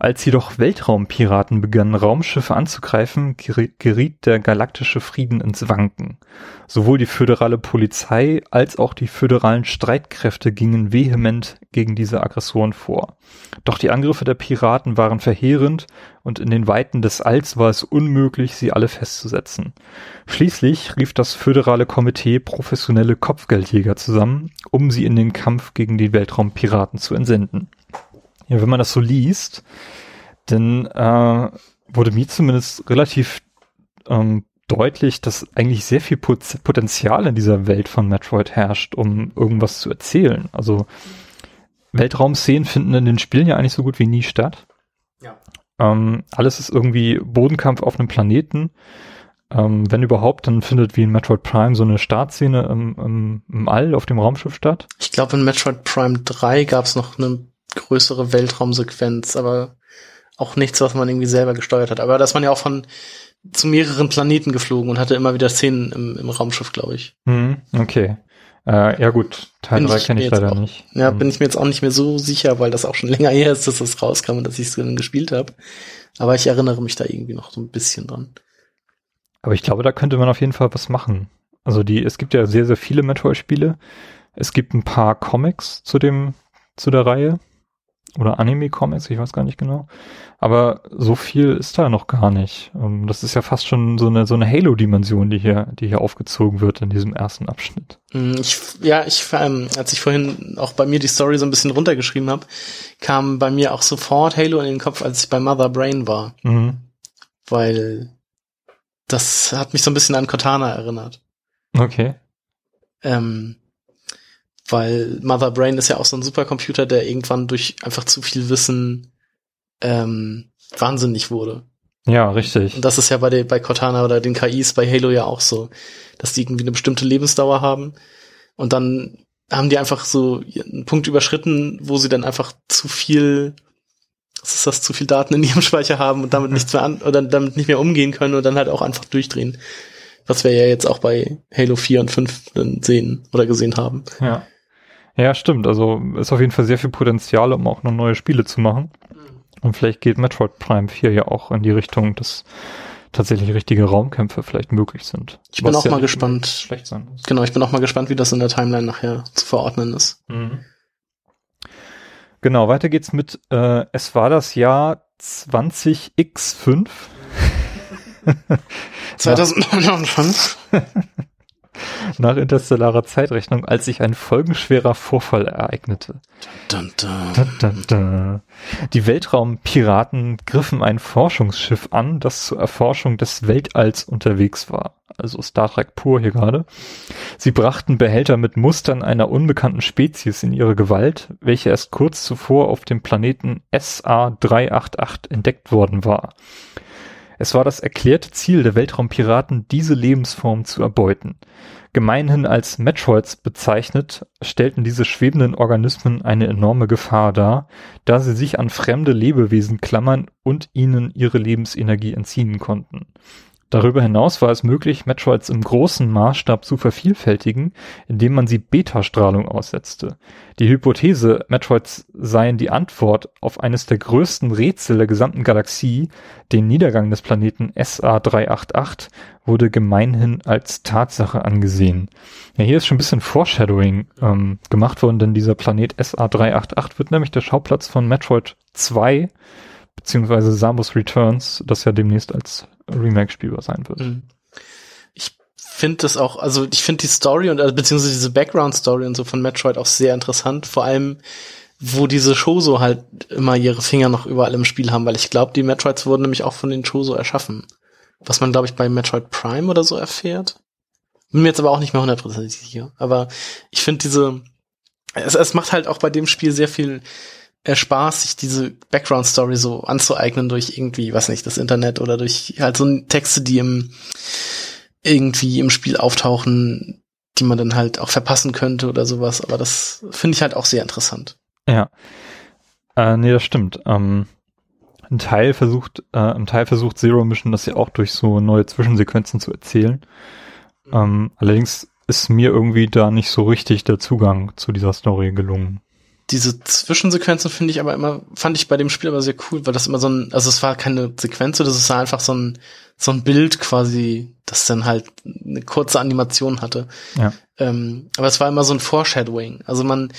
Als jedoch Weltraumpiraten begannen, Raumschiffe anzugreifen, geriet der galaktische Frieden ins Wanken. Sowohl die föderale Polizei als auch die föderalen Streitkräfte gingen vehement gegen diese Aggressoren vor. Doch die Angriffe der Piraten waren verheerend und in den Weiten des Alls war es unmöglich, sie alle festzusetzen. Schließlich rief das föderale Komitee professionelle Kopfgeldjäger zusammen, um sie in den Kampf gegen die Weltraumpiraten zu entsenden. Ja, wenn man das so liest, dann äh, wurde mir zumindest relativ ähm, deutlich, dass eigentlich sehr viel Potenzial in dieser Welt von Metroid herrscht, um irgendwas zu erzählen. Also Weltraumszenen finden in den Spielen ja eigentlich so gut wie nie statt. Ja. Ähm, alles ist irgendwie Bodenkampf auf einem Planeten. Ähm, wenn überhaupt, dann findet wie in Metroid Prime so eine Startszene im, im, im All auf dem Raumschiff statt. Ich glaube, in Metroid Prime 3 gab es noch eine größere Weltraumsequenz, aber auch nichts, was man irgendwie selber gesteuert hat. Aber dass man ja auch von zu mehreren Planeten geflogen und hatte immer wieder Szenen im, im Raumschiff, glaube ich. Hm, okay. Äh, ja gut, Teil 3 kenne ich leider auch, nicht. Ja, hm. bin ich mir jetzt auch nicht mehr so sicher, weil das auch schon [laughs] länger her ist, dass das rauskam und dass ich es gespielt habe. Aber ich erinnere mich da irgendwie noch so ein bisschen dran. Aber ich glaube, da könnte man auf jeden Fall was machen. Also die, es gibt ja sehr, sehr viele Metroid-Spiele. Es gibt ein paar Comics zu dem, zu der Reihe oder Anime-Comics, ich weiß gar nicht genau. Aber so viel ist da noch gar nicht. Ähm, das ist ja fast schon so eine, so eine Halo-Dimension, die hier, die hier aufgezogen wird in diesem ersten Abschnitt. Mm, ich, ja, ich, ähm, als ich vorhin auch bei mir die Story so ein bisschen runtergeschrieben habe, kam bei mir auch sofort Halo in den Kopf, als ich bei Mother Brain war. Mhm. Weil das hat mich so ein bisschen an Cortana erinnert. Okay. Ähm, weil Mother Brain ist ja auch so ein Supercomputer, der irgendwann durch einfach zu viel Wissen ähm, wahnsinnig wurde. Ja, richtig. Und das ist ja bei, der, bei Cortana oder den KIs bei Halo ja auch so, dass die irgendwie eine bestimmte Lebensdauer haben und dann haben die einfach so einen Punkt überschritten, wo sie dann einfach zu viel, was ist das, zu viel Daten in ihrem [laughs] Speicher haben und damit nichts mehr an oder damit nicht mehr umgehen können und dann halt auch einfach durchdrehen. Was wir ja jetzt auch bei Halo 4 und 5 sehen oder gesehen haben. Ja. Ja, stimmt. Also ist auf jeden Fall sehr viel Potenzial, um auch noch neue Spiele zu machen. Und vielleicht geht Metroid Prime 4 ja auch in die Richtung, dass tatsächlich richtige Raumkämpfe vielleicht möglich sind. Ich bin auch ja mal gespannt. Schlecht sein muss. Genau, ich bin auch mal gespannt, wie das in der Timeline nachher zu verordnen ist. Mhm. Genau, weiter geht's mit, äh, es war das Jahr 20x5. 2005. [laughs] [laughs] nach interstellarer Zeitrechnung, als sich ein folgenschwerer Vorfall ereignete. Dun, dun, dun. Die Weltraumpiraten griffen ein Forschungsschiff an, das zur Erforschung des Weltalls unterwegs war. Also Star Trek pur hier gerade. Sie brachten Behälter mit Mustern einer unbekannten Spezies in ihre Gewalt, welche erst kurz zuvor auf dem Planeten SA388 entdeckt worden war. Es war das erklärte Ziel der Weltraumpiraten, diese Lebensform zu erbeuten. Gemeinhin als Metroids bezeichnet, stellten diese schwebenden Organismen eine enorme Gefahr dar, da sie sich an fremde Lebewesen klammern und ihnen ihre Lebensenergie entziehen konnten. Darüber hinaus war es möglich, Metroids im großen Maßstab zu vervielfältigen, indem man sie Beta-Strahlung aussetzte. Die Hypothese, Metroids seien die Antwort auf eines der größten Rätsel der gesamten Galaxie, den Niedergang des Planeten SA388, wurde gemeinhin als Tatsache angesehen. Ja, hier ist schon ein bisschen Foreshadowing ähm, gemacht worden, denn dieser Planet SA388 wird nämlich der Schauplatz von Metroid 2 beziehungsweise Samus Returns, das ja demnächst als Remake spielbar sein wird. Mhm. Ich finde das auch, also ich finde die Story und also, beziehungsweise diese Background-Story und so von Metroid auch sehr interessant, vor allem wo diese Choso halt immer ihre Finger noch überall im Spiel haben, weil ich glaube, die Metroids wurden nämlich auch von den Choso erschaffen. Was man, glaube ich, bei Metroid Prime oder so erfährt. Bin mir jetzt aber auch nicht mehr hundertprozentig sicher. Aber ich finde diese, es, es macht halt auch bei dem Spiel sehr viel Spaß, sich diese Background-Story so anzueignen durch irgendwie, was nicht, das Internet oder durch halt so Texte, die im irgendwie im Spiel auftauchen, die man dann halt auch verpassen könnte oder sowas. Aber das finde ich halt auch sehr interessant. Ja. Äh, nee, das stimmt. Ähm, ein Teil versucht, äh, ein Teil versucht Zero Mission das ja auch durch so neue Zwischensequenzen zu erzählen. Mhm. Ähm, allerdings ist mir irgendwie da nicht so richtig der Zugang zu dieser Story gelungen. Diese Zwischensequenzen finde ich aber immer, fand ich bei dem Spiel aber sehr cool, weil das immer so ein, also es war keine Sequenz, das ist einfach so ein, so ein Bild quasi, das dann halt eine kurze Animation hatte. Ja. Ähm, aber es war immer so ein Foreshadowing. Also man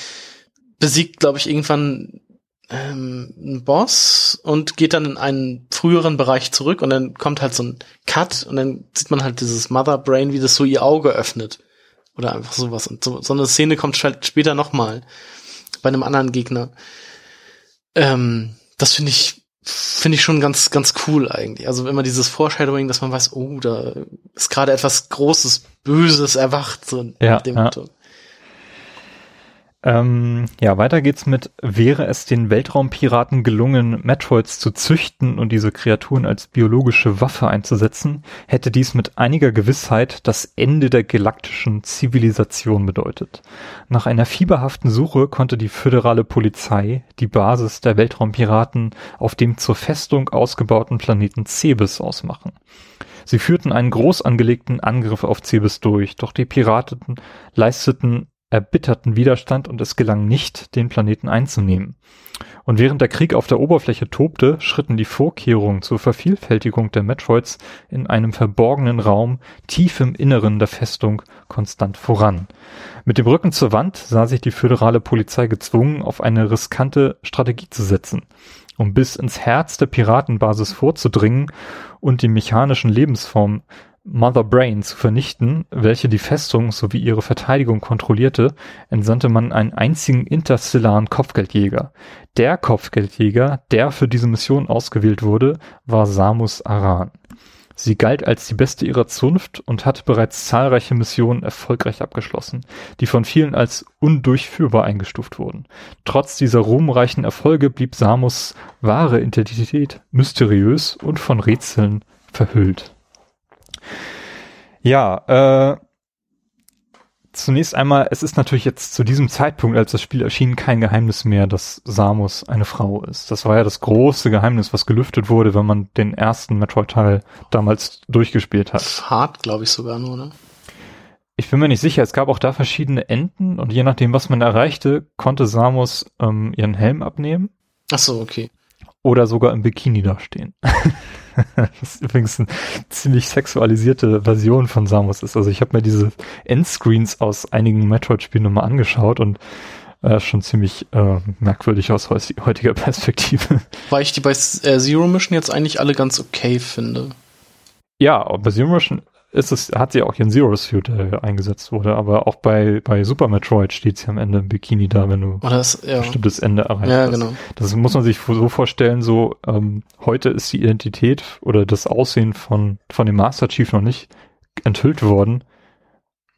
besiegt, glaube ich, irgendwann ähm, einen Boss und geht dann in einen früheren Bereich zurück und dann kommt halt so ein Cut und dann sieht man halt dieses Mother Brain, wie das so ihr Auge öffnet. Oder einfach sowas. Und so, so eine Szene kommt halt später nochmal bei einem anderen Gegner. Ähm, das finde ich, finde ich schon ganz, ganz cool eigentlich. Also immer dieses Foreshadowing, dass man weiß, oh, da ist gerade etwas Großes, Böses erwacht, so Ja, dem ja. Motto. Ähm, ja, weiter geht's mit, wäre es den Weltraumpiraten gelungen, Metroids zu züchten und diese Kreaturen als biologische Waffe einzusetzen, hätte dies mit einiger Gewissheit das Ende der galaktischen Zivilisation bedeutet. Nach einer fieberhaften Suche konnte die föderale Polizei die Basis der Weltraumpiraten auf dem zur Festung ausgebauten Planeten Cebes ausmachen. Sie führten einen groß angelegten Angriff auf Cebes durch, doch die Piraten leisteten erbitterten Widerstand und es gelang nicht, den Planeten einzunehmen. Und während der Krieg auf der Oberfläche tobte, schritten die Vorkehrungen zur Vervielfältigung der Metroids in einem verborgenen Raum tief im Inneren der Festung konstant voran. Mit dem Rücken zur Wand sah sich die föderale Polizei gezwungen, auf eine riskante Strategie zu setzen. Um bis ins Herz der Piratenbasis vorzudringen und die mechanischen Lebensformen Mother Brain zu vernichten, welche die Festung sowie ihre Verteidigung kontrollierte, entsandte man einen einzigen interstellaren Kopfgeldjäger. Der Kopfgeldjäger, der für diese Mission ausgewählt wurde, war Samus Aran. Sie galt als die beste ihrer Zunft und hat bereits zahlreiche Missionen erfolgreich abgeschlossen, die von vielen als undurchführbar eingestuft wurden. Trotz dieser ruhmreichen Erfolge blieb Samus wahre Identität mysteriös und von Rätseln verhüllt. Ja, äh, zunächst einmal, es ist natürlich jetzt zu diesem Zeitpunkt, als das Spiel erschien, kein Geheimnis mehr, dass Samus eine Frau ist. Das war ja das große Geheimnis, was gelüftet wurde, wenn man den ersten Metroid-Teil damals durchgespielt hat. Hart, glaube ich sogar nur, ne? Ich bin mir nicht sicher, es gab auch da verschiedene Enden und je nachdem, was man erreichte, konnte Samus ähm, ihren Helm abnehmen Ach so, okay. oder sogar im Bikini dastehen. [laughs] [laughs] das ist übrigens eine ziemlich sexualisierte Version von Samus ist. Also ich habe mir diese Endscreens aus einigen Metroid-Spielen nochmal angeschaut und äh, schon ziemlich äh, merkwürdig aus heutiger [laughs] Perspektive. Weil ich die bei äh, Zero Mission jetzt eigentlich alle ganz okay finde. ja, bei Zero Mission ist es, hat sie auch ihren Zero Suit, der eingesetzt wurde, aber auch bei, bei Super Metroid steht sie am Ende im Bikini da, wenn du Oder das, ja. ein bestimmtes Ende erreicht Ja, hast. genau. Das muss man sich so vorstellen, so ähm, heute ist die Identität oder das Aussehen von, von dem Master Chief noch nicht enthüllt worden.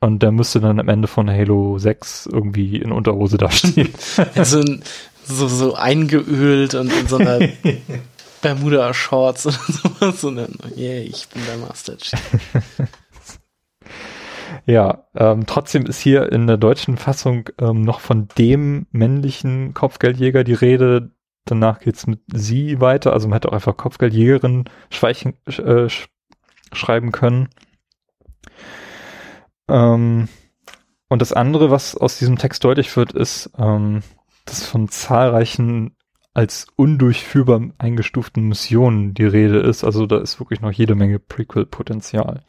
Und der müsste dann am Ende von Halo 6 irgendwie in Unterhose dastehen. [laughs] so, ein- so, so eingeölt und in so einer [laughs] Bermuda-Shorts oder [laughs] sowas. Dann, yeah, ich bin der Master [laughs] ja, ähm, trotzdem ist hier in der deutschen Fassung ähm, noch von dem männlichen Kopfgeldjäger die Rede. Danach geht's mit sie weiter. Also man hätte auch einfach Kopfgeldjägerin schweichen, sch- äh, sch schreiben können. Ähm, und das andere, was aus diesem Text deutlich wird, ist, ähm, dass von zahlreichen als undurchführbar eingestuften Missionen die Rede ist. Also da ist wirklich noch jede Menge Prequel-Potenzial.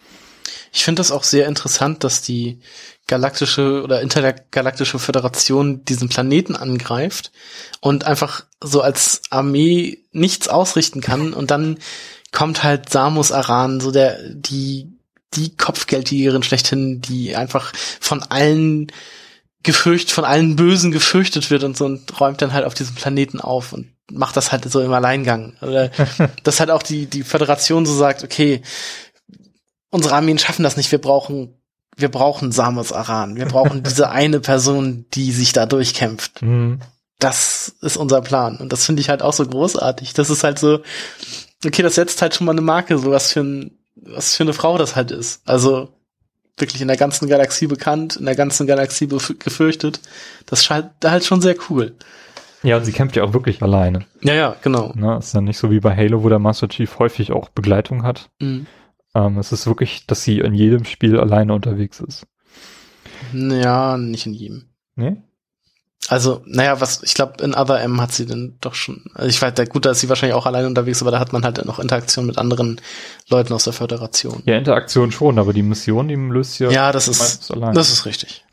Ich finde das auch sehr interessant, dass die galaktische oder intergalaktische Föderation diesen Planeten angreift und einfach so als Armee nichts ausrichten kann und dann kommt halt Samus Aran, so der, die, die Kopfgeldjägerin schlechthin, die einfach von allen gefürcht, von allen Bösen gefürchtet wird und so und räumt dann halt auf diesem Planeten auf und macht das halt so im Alleingang. Oder [laughs] dass halt auch die, die Föderation so sagt, okay, unsere Armeen schaffen das nicht, wir brauchen, wir brauchen Samus Aran, wir brauchen [laughs] diese eine Person, die sich da durchkämpft. Mhm. Das ist unser Plan. Und das finde ich halt auch so großartig. Das ist halt so, okay, das setzt halt schon mal eine Marke, so was für ein, was für eine Frau das halt ist. Also wirklich in der ganzen Galaxie bekannt, in der ganzen Galaxie gefürchtet. Das scheint halt schon sehr cool. Ja, und sie kämpft ja auch wirklich alleine. Ja, ja, genau. Ne? Ist ja nicht so wie bei Halo, wo der Master Chief häufig auch Begleitung hat. Mhm. Ähm, es ist wirklich, dass sie in jedem Spiel alleine unterwegs ist. Ja, nicht in jedem. Ne? Also, naja, was, ich glaube, in Other M hat sie dann doch schon, also ich weiß, gut, da ist sie wahrscheinlich auch allein unterwegs, aber da hat man halt noch Interaktion mit anderen Leuten aus der Föderation. Ja, Interaktion schon, aber die Mission, die löst ja. Ja, das ist, das ist richtig.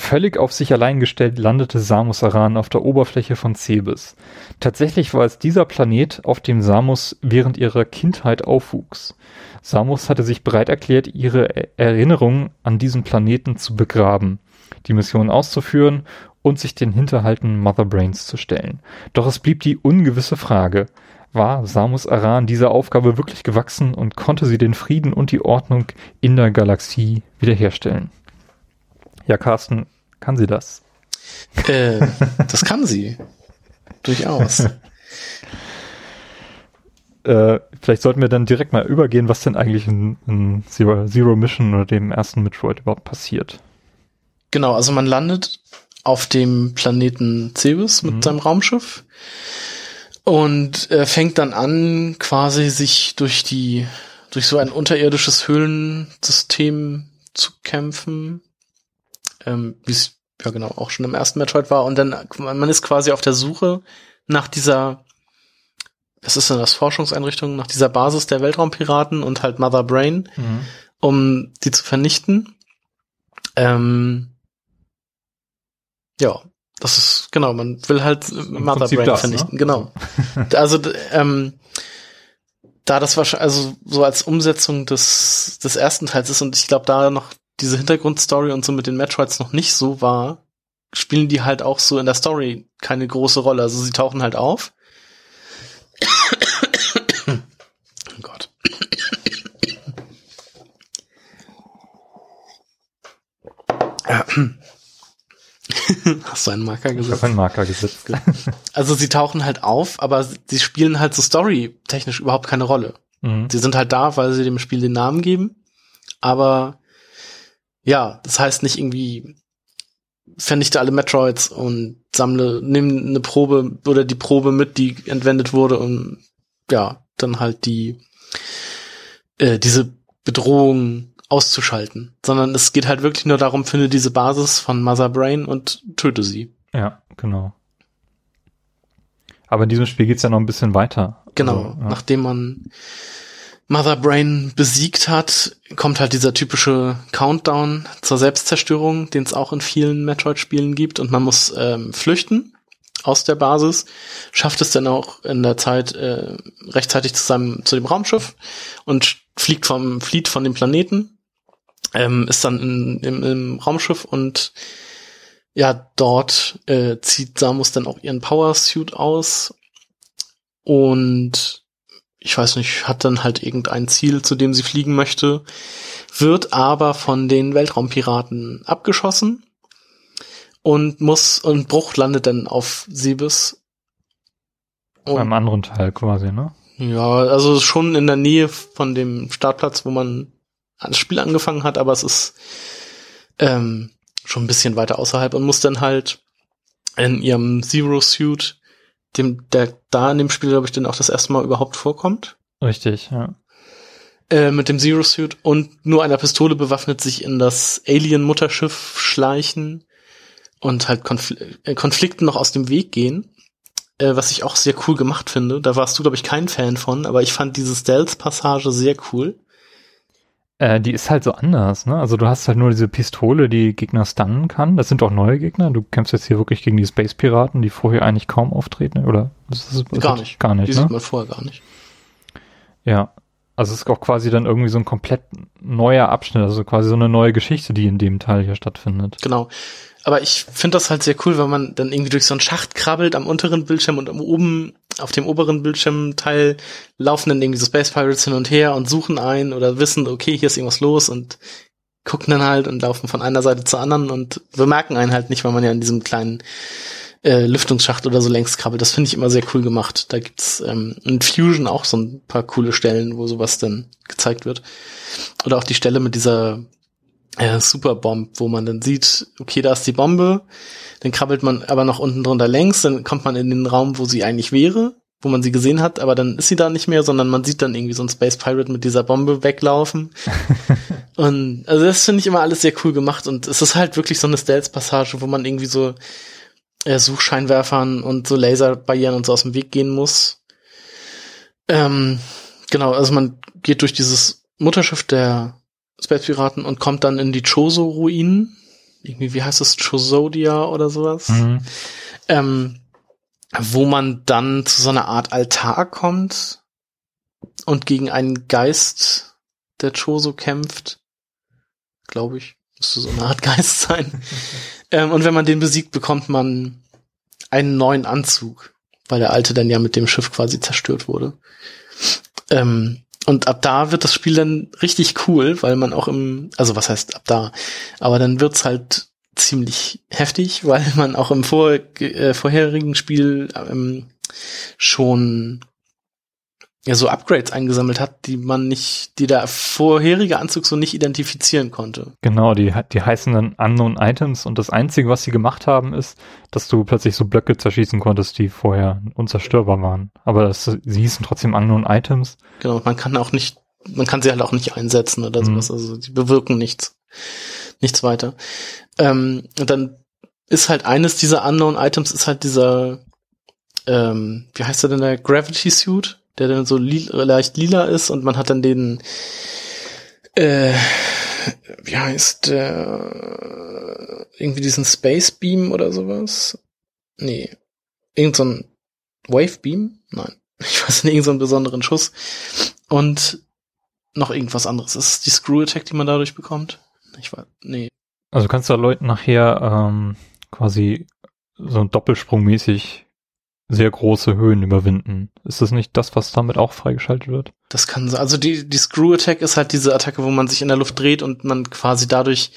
Völlig auf sich allein gestellt landete Samus Aran auf der Oberfläche von Cebes. Tatsächlich war es dieser Planet, auf dem Samus während ihrer Kindheit aufwuchs. Samus hatte sich bereit erklärt, ihre Erinnerungen an diesen Planeten zu begraben, die Mission auszuführen und sich den Hinterhalten Mother Brains zu stellen. Doch es blieb die ungewisse Frage, war Samus Aran dieser Aufgabe wirklich gewachsen und konnte sie den Frieden und die Ordnung in der Galaxie wiederherstellen? Ja, Carsten, kann sie das? Äh, das kann sie. [laughs] Durchaus. äh, vielleicht sollten wir dann direkt mal übergehen, was denn eigentlich in, in Zero, Zero Mission oder dem ersten Metroid überhaupt passiert. Genau, also man landet auf dem Planeten Cebes mit mhm. seinem Raumschiff und äh, fängt dann an, quasi sich durch die durch so ein unterirdisches Höhlensystem zu kämpfen, ähm, wie es ja genau auch schon im ersten Metroid war. Und dann man ist quasi auf der Suche nach dieser, was ist denn das Forschungseinrichtung, nach dieser Basis der Weltraumpiraten und halt Mother Brain, mhm. um die zu vernichten. Ähm, ja, das ist, genau, man will halt Mother Brain das, ne? vernichten, ne? genau. [laughs] also, ähm, da das wahrscheinlich, also so als Umsetzung des, des ersten Teils ist und ich glaube, da noch diese Hintergrundstory und so mit den Metroids noch nicht so war, spielen die halt auch so in der Story keine große Rolle. Also sie tauchen halt auf. [coughs] oh Gott. [coughs] [coughs] [laughs] Hast du einen Marker gesetzt? Ich habe einen Marker gesetzt. [laughs] also sie tauchen halt auf, aber sie spielen halt so story-technisch überhaupt keine Rolle. Mhm. Sie sind halt da, weil sie dem Spiel den Namen geben. Aber ja, das heißt nicht irgendwie vernichte alle Metroids und sammle, nimm eine Probe oder die Probe mit, die entwendet wurde und ja, dann halt die äh, diese Bedrohung auszuschalten, sondern es geht halt wirklich nur darum, finde diese Basis von Mother Brain und töte sie. Ja, genau. Aber in diesem Spiel geht's ja noch ein bisschen weiter. Genau, also, ja. nachdem man Mother Brain besiegt hat, kommt halt dieser typische Countdown zur Selbstzerstörung, den es auch in vielen Metroid-Spielen gibt und man muss ähm, flüchten aus der Basis, schafft es dann auch in der Zeit äh, rechtzeitig zu seinem zu dem Raumschiff und fliegt vom flieht von dem Planeten, ähm, ist dann in, im, im Raumschiff und ja dort äh, zieht Samus dann auch ihren Power Suit aus und ich weiß nicht, hat dann halt irgendein Ziel, zu dem sie fliegen möchte, wird aber von den Weltraumpiraten abgeschossen und muss, und Bruch landet dann auf Siebes. Beim anderen Teil quasi, ne? Ja, also schon in der Nähe von dem Startplatz, wo man das Spiel angefangen hat, aber es ist ähm, schon ein bisschen weiter außerhalb und muss dann halt in ihrem Zero Suit dem, der da in dem Spiel, glaube ich, dann auch das erste Mal überhaupt vorkommt. Richtig, ja. Äh, mit dem Zero Suit und nur einer Pistole bewaffnet sich in das Alien-Mutterschiff schleichen und halt Konfl äh, Konflikten noch aus dem Weg gehen. Äh, was ich auch sehr cool gemacht finde. Da warst du, glaube ich, kein Fan von, aber ich fand diese Stealth-Passage sehr cool. Äh, die ist halt so anders, ne? Also du hast halt nur diese Pistole, die Gegner stunnen kann. Das sind auch neue Gegner. Du kämpfst jetzt hier wirklich gegen die Space-Piraten, die vorher eigentlich kaum auftreten, oder? Das ist, das gar nicht. Gar nicht, Die ne? sieht man vorher gar nicht. Ja. Also es ist auch quasi dann irgendwie so ein komplett neuer Abschnitt, also quasi so eine neue Geschichte, die in dem Teil hier stattfindet. Genau. Aber ich finde das halt sehr cool, weil man dann irgendwie durch so einen Schacht krabbelt am unteren Bildschirm und am oben, auf dem oberen Bildschirmteil laufen dann irgendwie so Space Pirates hin und her und suchen ein oder wissen, okay, hier ist irgendwas los und gucken dann halt und laufen von einer Seite zur anderen und bemerken einen halt nicht, weil man ja in diesem kleinen äh, Lüftungsschacht oder so längs krabbelt. Das finde ich immer sehr cool gemacht. Da gibt's ähm, in Fusion auch so ein paar coole Stellen, wo sowas dann gezeigt wird. Oder auch die Stelle mit dieser äh, Superbomb, wo man dann sieht, okay, da ist die Bombe, dann krabbelt man aber noch unten drunter längs, dann kommt man in den Raum, wo sie eigentlich wäre, wo man sie gesehen hat, aber dann ist sie da nicht mehr, sondern man sieht dann irgendwie so ein Space Pirate mit dieser Bombe weglaufen. [laughs] und also das finde ich immer alles sehr cool gemacht und es ist halt wirklich so eine Stealth-Passage, wo man irgendwie so äh, Suchscheinwerfern und so Laserbarrieren und so aus dem Weg gehen muss. Ähm, genau, also man geht durch dieses Mutterschiff der Space Piraten und kommt dann in die Choso-Ruinen. Irgendwie, wie heißt das? Chosodia oder sowas. Mhm. Ähm, wo man dann zu so einer Art Altar kommt und gegen einen Geist der Choso kämpft. Glaube ich. Müsste so eine Art [laughs] Geist sein. ähm, und wenn man den besiegt, bekommt man einen neuen Anzug, weil der alte dann ja mit dem Schiff quasi zerstört wurde. Ähm, und ab da wird das Spiel dann richtig cool, weil man auch im, also was heißt ab da, aber dann wird's halt ziemlich heftig, [laughs] weil man auch im vor, äh, vorherigen Spiel ähm, schon ja so Upgrades eingesammelt hat, die man nicht, die der vorherige Anzug so nicht identifizieren konnte. Genau, die, die heißen dann Unknown Items und das Einzige, was sie gemacht haben, ist, dass du plötzlich so Blöcke zerschießen konntest, die vorher unzerstörbar waren. Aber das, sie hießen trotzdem Unknown Items. Genau, man kann auch nicht, man kann sie halt auch nicht einsetzen oder Mhm. sowas, also die bewirken nichts. Nichts weiter. Ähm, und dann ist halt eines dieser Unknown Items ist halt dieser, ähm, wie heißt der denn der Gravity Suit, der dann so li leicht lila ist und man hat dann den, äh, wie heißt der, irgendwie diesen Space Beam oder sowas? Nee. Irgend so ein Wave Beam? Nein. [laughs] Ich weiß nicht, irgend so besonderen Schuss. Und noch irgendwas anderes. Ist es die Screw Attack, die man dadurch bekommt? Ich weiß, nee. Also du kannst da Leuten nachher ähm, quasi so doppelsprungmäßig sehr große Höhen überwinden. Ist das nicht das, was damit auch freigeschaltet wird? Das kann sein. Also die, die Screw Attack ist halt diese Attacke, wo man sich in der Luft dreht und man quasi dadurch,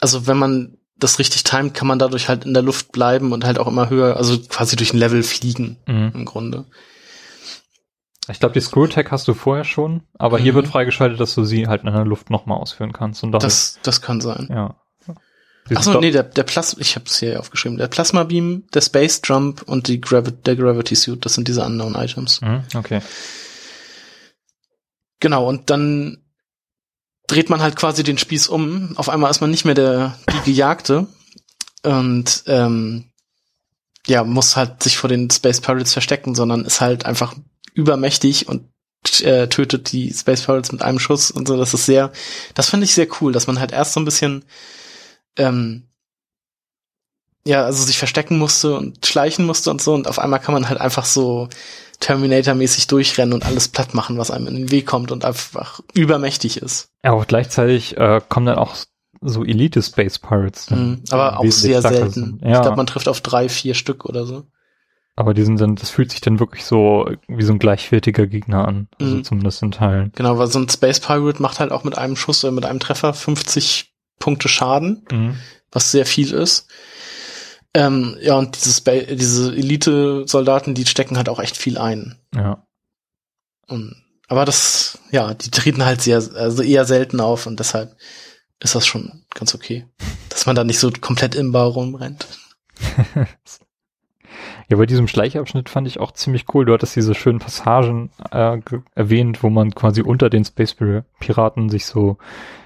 also wenn man das richtig timet, kann man dadurch halt in der Luft bleiben und halt auch immer höher, also quasi durch ein Level fliegen Mhm. im Grunde. Ich glaube, die Screw Attack hast du vorher schon, aber hier Mhm. wird freigeschaltet, dass du sie halt in der Luft nochmal ausführen kannst. Und Das, das kann sein. ja. Achso, nee, der, der Plasma, ich habe es hier aufgeschrieben. Der Plasma Beam, der Space Jump und die Gravi der Gravity Suit, das sind diese Unknown Items. Mhm, okay. Genau, und dann dreht man halt quasi den Spieß um. Auf einmal ist man nicht mehr der die Gejagte und ähm, ja, muss halt sich vor den Space Pirates verstecken, sondern ist halt einfach übermächtig und äh, tötet die Space Pirates mit einem Schuss und so. Das ist sehr, das finde ich sehr cool, dass man halt erst so ein bisschen ähm, ja, also sich verstecken musste und schleichen musste und so und auf einmal kann man halt einfach so Terminator-mäßig durchrennen und alles platt machen, was einem in den Weg kommt und einfach übermächtig ist. Ja, aber gleichzeitig äh, kommen dann auch so Elite Space Pirates. Mhm. Aber auch sehr selten. sind. Ich Ja, glaube, man trifft auf drei, vier Stück oder so. aber die sind dann, das fühlt sich dann wirklich so wie so ein gleichwertiger Gegner an. Also Mhm. zumindest in Teilen. Genau, weil so ein Space Pirate macht halt auch mit einem Schuss oder mit einem Treffer 50 Punkte Schaden, Mhm. was sehr viel ist. Ähm, ja, und diese, Spa- diese Elite-Soldaten, die stecken halt auch echt viel ein. Ja. Und, aber das, ja, die treten halt sehr, also eher selten auf und deshalb ist das schon ganz okay. [laughs] Dass man da nicht so komplett im Bau rumrennt. [laughs] Ja, bei diesem Schleichabschnitt fand ich auch ziemlich cool. Du hattest diese schönen Passagen äh, erwähnt, wo man quasi unter den Space Pir- Piraten sich so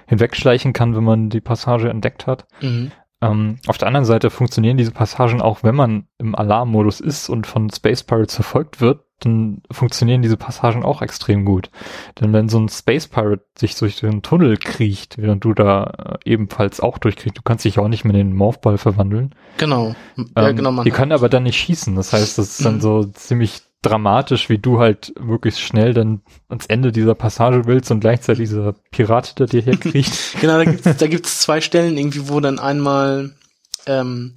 hinwegschleichen kann, wenn man die Passage entdeckt hat. Mhm. Ähm, auf der anderen Seite funktionieren diese Passagen auch, wenn man im Alarmmodus ist und von Space Pirates verfolgt wird, dann funktionieren diese Passagen auch extrem gut. Denn wenn so ein Space Pirate sich durch den Tunnel kriecht, während du da äh, ebenfalls auch durchkriegst, du kannst dich auch nicht mehr in den Morphball verwandeln. Genau. ja, Ähm, genau, die können aber dann nicht schießen. Das heißt, das ist dann [clears throat] so ziemlich dramatisch, wie du halt wirklich schnell dann ans Ende dieser Passage willst und gleichzeitig dieser Pirat, der dir herkriecht. [laughs] Genau, da gibt's, da gibt's zwei Stellen irgendwie, wo dann einmal ähm,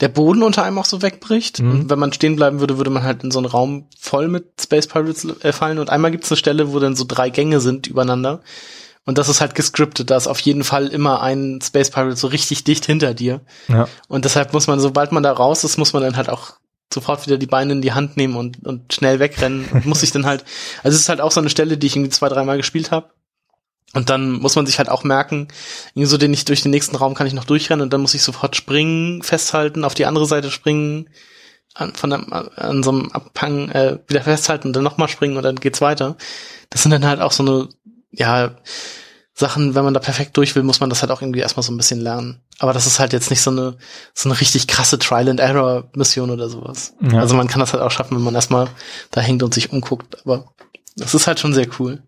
der Boden unter einem auch so wegbricht. Mhm. Und wenn man stehen bleiben würde, würde man halt in so einen Raum voll mit Space Pirates äh, fallen. Und einmal gibt's eine Stelle, wo dann so drei Gänge sind übereinander. Und das ist halt gescriptet. Da ist auf jeden Fall immer ein Space Pirate so richtig dicht hinter dir. ja. Und deshalb muss man, sobald man da raus ist, muss man dann halt auch sofort wieder die Beine in die Hand nehmen und, und schnell wegrennen. Und muss sich dann halt, also es ist halt auch so eine Stelle, die ich irgendwie zwei, dreimal gespielt habe. Und dann muss man sich halt auch merken, irgendwie so den ich durch den nächsten Raum kann ich noch durchrennen und dann muss ich sofort springen, festhalten, auf die andere Seite springen, an, von einem, an so einem Abhang äh, wieder festhalten und dann nochmal springen und dann geht's weiter. Das sind dann halt auch so eine, ja, Sachen, wenn man da perfekt durch will, muss man das halt auch irgendwie erstmal so ein bisschen lernen. Aber das ist halt jetzt nicht so eine, so eine richtig krasse Trial-and-Error-Mission oder sowas. Ja. Also man kann das halt auch schaffen, wenn man erstmal da hängt und sich umguckt. Aber das ist halt schon sehr cool.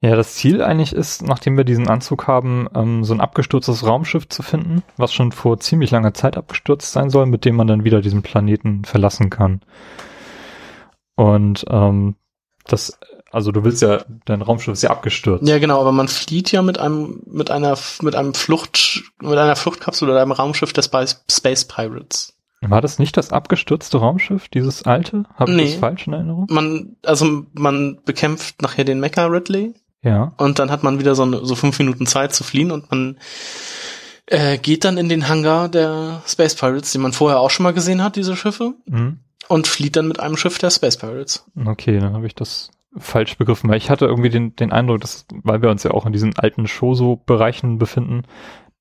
Ja, das Ziel eigentlich ist, nachdem wir diesen Anzug haben, ähm, so ein abgestürztes Raumschiff zu finden, was schon vor ziemlich langer Zeit abgestürzt sein soll, mit dem man dann wieder diesen Planeten verlassen kann. Und ähm, das, also du willst ja, dein Raumschiff ist ja abgestürzt. Ja, genau, aber man flieht ja mit einem, mit einer, mit einem Flucht, mit einer Fluchtkapsel oder einem Raumschiff der Space, Pirates. War das nicht das abgestürzte Raumschiff, dieses alte? Habe ich Nee. das falsch in Erinnerung? Man, also man bekämpft nachher den Mecha Ridley Ja. und dann hat man wieder so, eine, so fünf Minuten Zeit zu fliehen und man äh, geht dann in den Hangar der Space Pirates, den man vorher auch schon mal gesehen hat, diese Schiffe, Mhm. und flieht dann mit einem Schiff der Space Pirates. Okay, dann habe ich das falsch begriffen, weil ich hatte irgendwie den, den Eindruck, dass, weil wir uns ja auch in diesen alten Shoso-Bereichen befinden,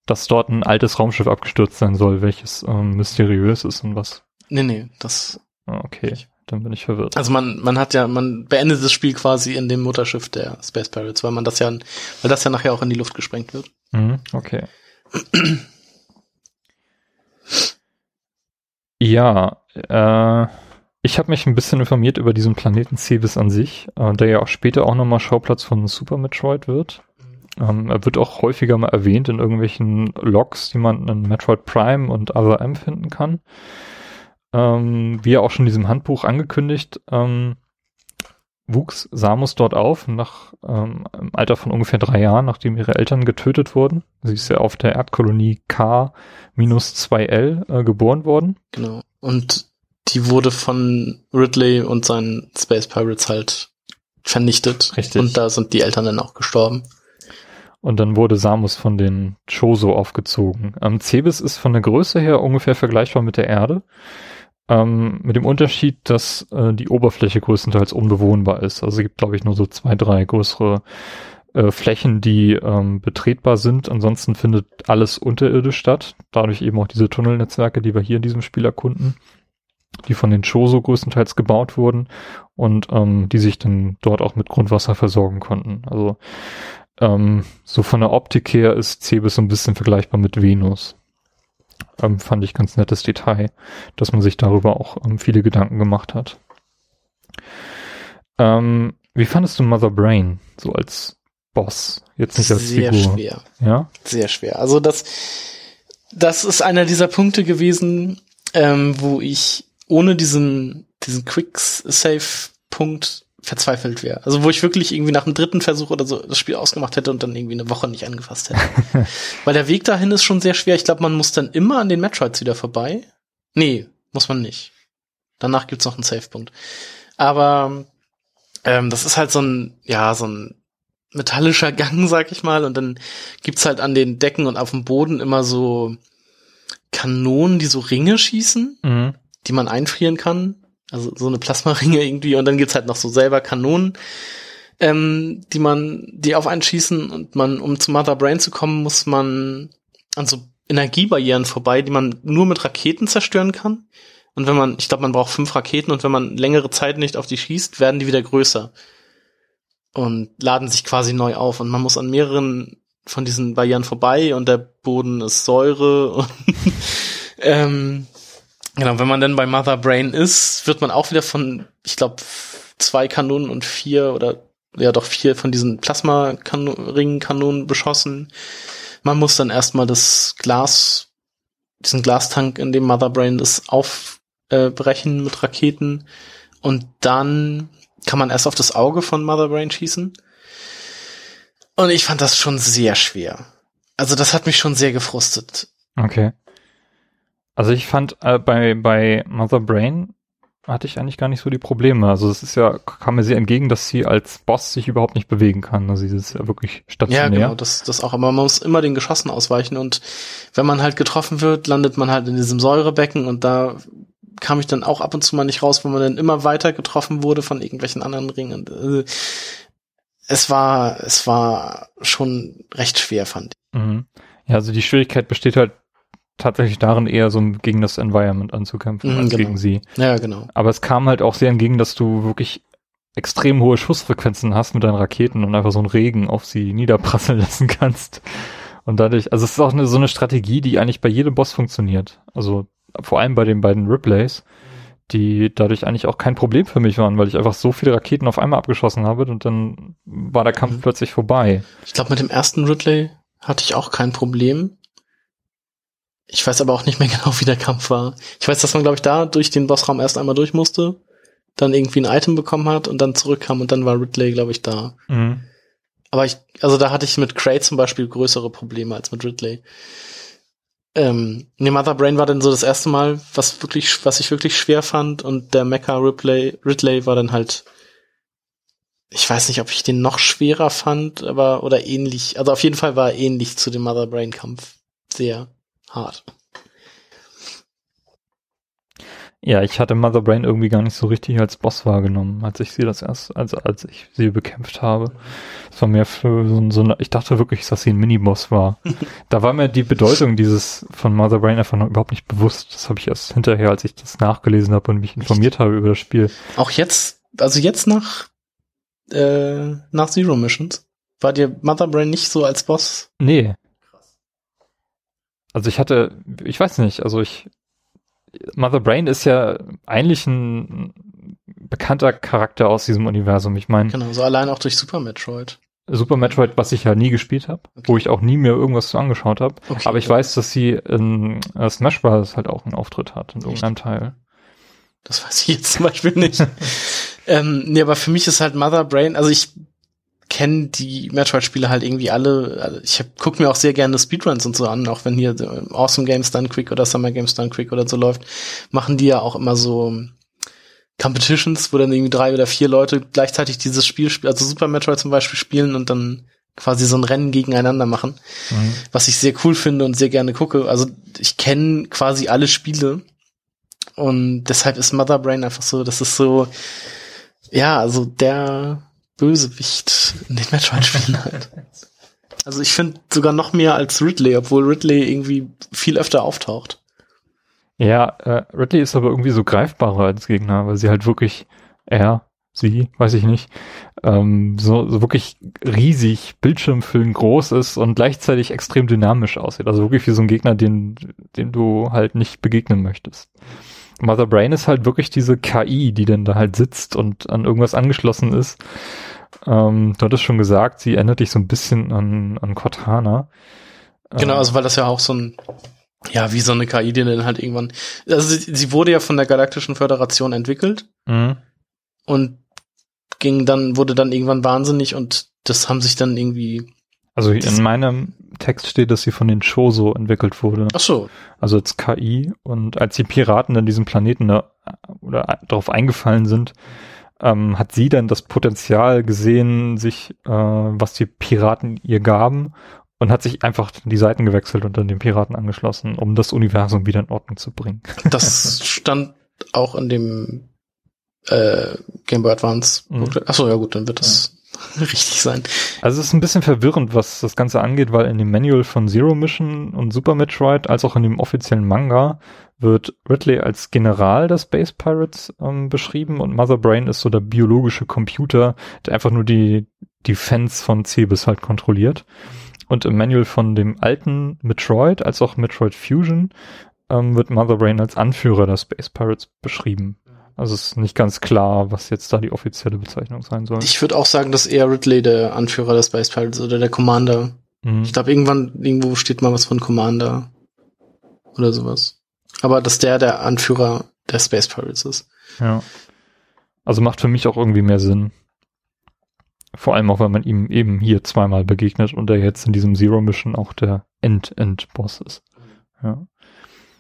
dass dort ein altes Raumschiff abgestürzt sein soll, welches ähm, mysteriös ist und was. Nee, nee, das, Ah, Okay, dann bin ich verwirrt. also man, man hat ja, man beendet das Spiel quasi in dem Mutterschiff der Space Pirates, weil man das ja, weil das ja nachher auch in die Luft gesprengt wird. Mhm, okay. [clears throat] ja, äh, ich habe mich ein bisschen informiert über diesen Planeten Cebes an sich, äh, der ja auch später auch nochmal Schauplatz von Super Metroid wird. Ähm, er wird auch häufiger mal erwähnt in irgendwelchen Logs, die man in Metroid Prime und Other M finden kann. Ähm, wie ja auch schon in diesem Handbuch angekündigt, ähm, wuchs Samus dort auf, nach ähm, im Alter von ungefähr drei Jahren, nachdem ihre Eltern getötet wurden. Sie ist ja auf der Erdkolonie K-2L äh, geboren worden. Genau. Und die wurde von Ridley und seinen Space Pirates halt vernichtet. Richtig. Und da sind die Eltern dann auch gestorben. Und dann wurde Samus von den Choso aufgezogen. Ähm, Cebes ist von der Größe her ungefähr vergleichbar mit der Erde. Ähm, mit dem Unterschied, dass äh, die Oberfläche größtenteils unbewohnbar ist. Also es gibt, glaube ich, nur so zwei, drei größere äh, Flächen, die ähm, betretbar sind. Ansonsten findet alles unterirdisch statt. Dadurch eben auch diese Tunnelnetzwerke, die wir hier in diesem Spiel erkunden, die von den Choso größtenteils gebaut wurden und ähm, die sich dann dort auch mit Grundwasser versorgen konnten. Also ähm, so von der Optik her ist Cebes so ein bisschen vergleichbar mit Venus. Ähm, fand ich ganz nettes Detail, dass man sich darüber auch ähm, viele Gedanken gemacht hat. Ähm, wie fandest du Mother Brain so als Boss? Jetzt nicht als Sehr Figur. schwer. Ja? Sehr schwer. Also das, das ist einer dieser Punkte gewesen, ähm, wo ich ohne diesen, diesen Quick-Save-Punkt verzweifelt wäre. Also wo ich wirklich irgendwie nach dem dritten Versuch oder so das Spiel ausgemacht hätte und dann irgendwie eine Woche nicht angefasst hätte. [laughs] Weil der Weg dahin ist schon sehr schwer. Ich glaube, man muss dann immer an den Metroids wieder vorbei. Nee, muss man nicht. Danach gibt's noch einen Save-Punkt. Aber ähm, das ist halt so ein, ja, so ein metallischer [laughs] Gang, sag ich mal. Und dann gibt's halt an den Decken und auf dem Boden immer so Kanonen, die so Ringe schießen, Mhm. Die man einfrieren kann. Also so eine Plasmaringe [laughs] irgendwie. Und dann gibt's halt noch so selber Kanonen, ähm, die man, die auf einen schießen. Und man, um zu Mother Brain zu kommen, muss man an so Energiebarrieren vorbei, die man nur mit Raketen zerstören kann. Und wenn man, ich glaube, man braucht fünf Raketen und wenn man längere Zeit nicht auf die schießt, werden die wieder größer und laden sich quasi neu auf. Und man muss an mehreren von diesen Barrieren vorbei und der Boden ist Säure. [laughs] Und ähm, genau, wenn man dann bei Mother Brain ist, wird man auch wieder von, ich glaube, zwei Kanonen und vier oder ja doch vier von diesen Plasma-Ring-Kanonen beschossen. Man muss dann erstmal das Glas, diesen Glastank, in dem Mother Brain ist, aufbrechen mit Raketen. Und dann kann man erst auf das Auge von Mother Brain schießen. Und ich fand das schon sehr schwer. Also das hat mich schon sehr gefrustet. Okay. Also ich fand äh, bei, bei Mother Brain hatte ich eigentlich gar nicht so die Probleme. Also es ist ja, kam mir sehr entgegen, dass sie als Boss sich überhaupt nicht bewegen kann. Also sie ist ja wirklich stationär. Ja, genau, das, das auch. Aber man muss immer den Geschossen ausweichen und wenn man halt getroffen wird, landet man halt in diesem Säurebecken und da kam ich dann auch ab und zu mal nicht raus, wo man dann immer weiter getroffen wurde von irgendwelchen anderen Ringen. Äh, Es war, es war schon recht schwer, fand ich. Mhm. Ja, also die Schwierigkeit besteht halt tatsächlich darin, eher so gegen das Environment anzukämpfen Mhm, als genau. gegen sie. Ja, genau. Aber es kam halt auch sehr entgegen, dass du wirklich extrem hohe Schussfrequenzen hast mit deinen Raketen und einfach so einen Regen auf sie niederprasseln [laughs] lassen kannst. Und dadurch, also es ist auch eine, so eine Strategie, die eigentlich bei jedem Boss funktioniert. Also vor allem bei den beiden Riplays, die dadurch eigentlich auch kein Problem für mich waren, weil ich einfach so viele Raketen auf einmal abgeschossen habe und dann war der Kampf mhm. plötzlich vorbei. Ich glaube, mit dem ersten Ridley hatte ich auch kein Problem. Ich weiß aber auch nicht mehr [laughs] genau, wie der Kampf war. Ich weiß, dass man, glaube ich, da durch den Bossraum erst einmal durch musste, dann irgendwie ein Item bekommen hat und dann zurückkam und dann war Ridley, glaube ich, da. Mhm. Aber ich, also da hatte ich mit Cray zum Beispiel größere Probleme als mit Ridley. Ähm, nee, Mother Brain war dann so das erste Mal, was wirklich, was ich wirklich schwer fand und der Mecha Ridley, Ridley war dann halt, ich weiß nicht, ob ich den noch schwerer fand, aber, oder ähnlich, also auf jeden Fall war er ähnlich zu dem Mother Brain Kampf. Sehr hart. Ja, ich hatte Mother Brain irgendwie gar nicht so richtig als Boss wahrgenommen, als ich sie das erst, also als ich sie bekämpft habe. Es war mehr für so, so eine, ich dachte wirklich, dass sie ein Miniboss war. [laughs] da war mir die Bedeutung dieses von Mother Brain einfach noch überhaupt nicht bewusst. Das habe ich erst hinterher, als ich das nachgelesen habe und mich informiert habe über das Spiel. Auch jetzt, also jetzt nach, äh, nach Zero Missions, war dir Mother Brain nicht so als Boss? Nee. Also ich hatte, ich weiß nicht, also ich, Mother Brain ist ja eigentlich ein bekannter Charakter aus diesem Universum. Ich meine. Genau, so allein auch durch Super Metroid. Super Metroid, was ich ja nie gespielt habe, okay. wo ich auch nie mehr irgendwas zu angeschaut habe. Okay, aber ich ja. weiß, dass sie in uh, Smash Bros. halt auch einen Auftritt hat in irgendeinem Teil. Das weiß ich jetzt zum Beispiel nicht. [laughs] ähm, nee, aber für mich ist halt Mother Brain, also ich kenne die Metroid-Spiele halt irgendwie alle. Also ich hab, guck mir auch sehr gerne Speedruns und so an, auch wenn hier Awesome Games Done Quick oder Summer Games Done Quick oder so läuft, machen die ja auch immer so Competitions, wo dann irgendwie drei oder vier Leute gleichzeitig dieses Spiel spielen, also Super Metroid zum Beispiel spielen und dann quasi so ein Rennen gegeneinander machen, mhm. was ich sehr cool finde und sehr gerne gucke. Also ich kenne quasi alle Spiele und deshalb ist Mother Brain einfach so, das ist so, ja, also der Bösewicht in den Metroid-Spielen halt. [laughs] Also ich finde sogar noch mehr als Ridley, obwohl Ridley irgendwie viel öfter auftaucht. Ja, äh, Ridley ist aber irgendwie so greifbarer als Gegner, weil sie halt wirklich, er, sie, weiß ich nicht, ähm, so, so wirklich riesig, Bildschirmfüllen groß ist und gleichzeitig extrem dynamisch aussieht. Also wirklich wie so ein Gegner, den, den du halt nicht begegnen möchtest. Mother Brain ist halt wirklich diese KI, die dann da halt sitzt und an irgendwas angeschlossen ist ähm, du hattest schon gesagt, sie erinnert dich so ein bisschen an, an Cortana. Genau, also weil das ja auch so ein, ja, wie so eine KI, die dann halt irgendwann, also sie, sie wurde ja von der Galaktischen Föderation entwickelt mhm. und ging dann, wurde dann irgendwann wahnsinnig und das haben sich dann irgendwie. Also in meinem Text steht, dass sie von den Choso entwickelt wurde. Ach so. Also als KI und als die Piraten dann diesen Planeten da oder darauf eingefallen sind, ähm, hat sie dann das Potenzial gesehen, sich, äh, was die Piraten ihr gaben und hat sich einfach die Seiten gewechselt und dann den Piraten angeschlossen, um das Universum wieder in Ordnung zu bringen. Das stand auch in dem äh, Game Boy Advance. Mhm. Achso, ja gut, dann wird das ja. [laughs] richtig sein. Also es ist ein bisschen verwirrend, was das Ganze angeht, weil in dem Manual von Zero Mission und Super Metroid, als auch in dem offiziellen Manga, wird Ridley als General der Space Pirates ähm, beschrieben und Mother Brain ist so der biologische Computer, der einfach nur die, Fans von Cebes halt kontrolliert. Und im Manual von dem alten Metroid, als auch Metroid Fusion, ähm, wird Mother Brain als Anführer der Space Pirates beschrieben. Also es ist nicht ganz klar, was jetzt da die offizielle Bezeichnung sein soll. Ich würde auch sagen, dass eher Ridley der Anführer der Space Pirates oder der Commander. Mhm. Ich glaube, irgendwann, irgendwo steht mal was von Commander oder sowas. Aber dass der der Anführer der Space Pirates ist. Ja. Also macht für mich auch irgendwie mehr Sinn. Vor allem auch, weil man ihm eben hier zweimal begegnet und er jetzt in diesem Zero Mission auch der End-End-Boss ist. Ja.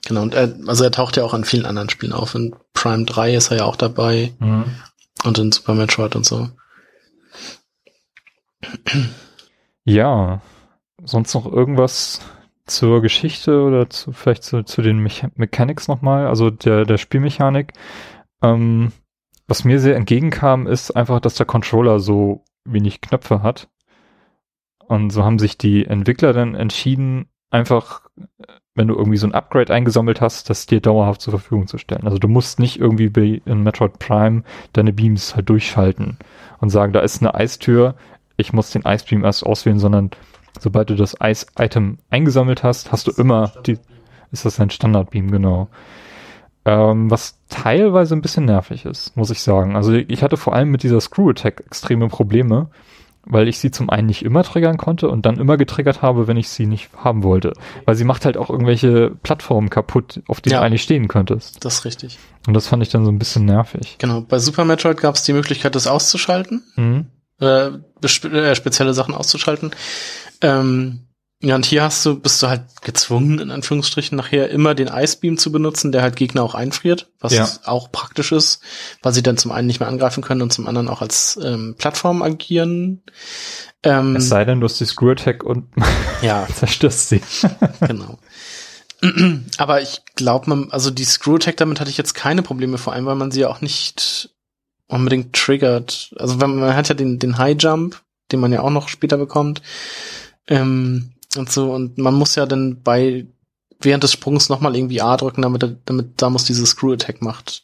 Genau, und er, also er taucht ja auch an vielen anderen Spielen auf. In Prime 3 ist er ja auch dabei. Mhm. Und in Super Metroid und so. Ja. Sonst noch irgendwas zur Geschichte oder zu, vielleicht zu, zu den Mecha Mechanics nochmal, also der, der Spielmechanik. Ähm, was mir sehr entgegenkam, ist einfach, dass der Controller so wenig Knöpfe hat. Und so haben sich die Entwickler dann entschieden, einfach, wenn du irgendwie so ein Upgrade eingesammelt hast, das dir dauerhaft zur Verfügung zu stellen. Also du musst nicht irgendwie bei, in Metroid Prime deine Beams halt durchschalten und sagen, da ist eine Eistür, ich muss den Icebeam erst auswählen, sondern Sobald du das Ice-Item eingesammelt hast, hast du immer die, ist das ein Standard-Beam, genau. Ähm, was teilweise ein bisschen nervig ist, muss ich sagen. Also ich hatte vor allem mit dieser Screw-Attack extreme Probleme, weil ich sie zum einen nicht immer triggern konnte und dann immer getriggert habe, wenn ich sie nicht haben wollte. Weil sie macht halt auch irgendwelche Plattformen kaputt, auf denen Ja. du eigentlich stehen könntest. Das ist richtig. Und das fand ich dann so ein bisschen nervig. Genau. Bei Super Metroid gab es die Möglichkeit, das auszuschalten. Mhm. äh, bespe äh, spezielle Sachen auszuschalten. Ähm, ja, und hier hast du, bist du halt gezwungen, in Anführungsstrichen, nachher immer den Icebeam zu benutzen, der halt Gegner auch einfriert, was Ja. auch praktisch ist, weil sie dann zum einen nicht mehr angreifen können und zum anderen auch als ähm, Plattform agieren. Ähm, Es sei denn, du hast die Screw Attack und ja, [laughs] zerstörst sie. [laughs] genau. [clears throat] Aber ich glaube, man, also die Screw Attack, damit hatte ich jetzt keine Probleme, vor allem, weil man sie ja auch nicht unbedingt triggert. Also man hat ja den, den High Jump, den man ja auch noch später bekommt. Ähm, und so, und man muss ja dann bei während des Sprungs nochmal irgendwie A drücken, damit, er- damit Samus diese Screw Attack macht.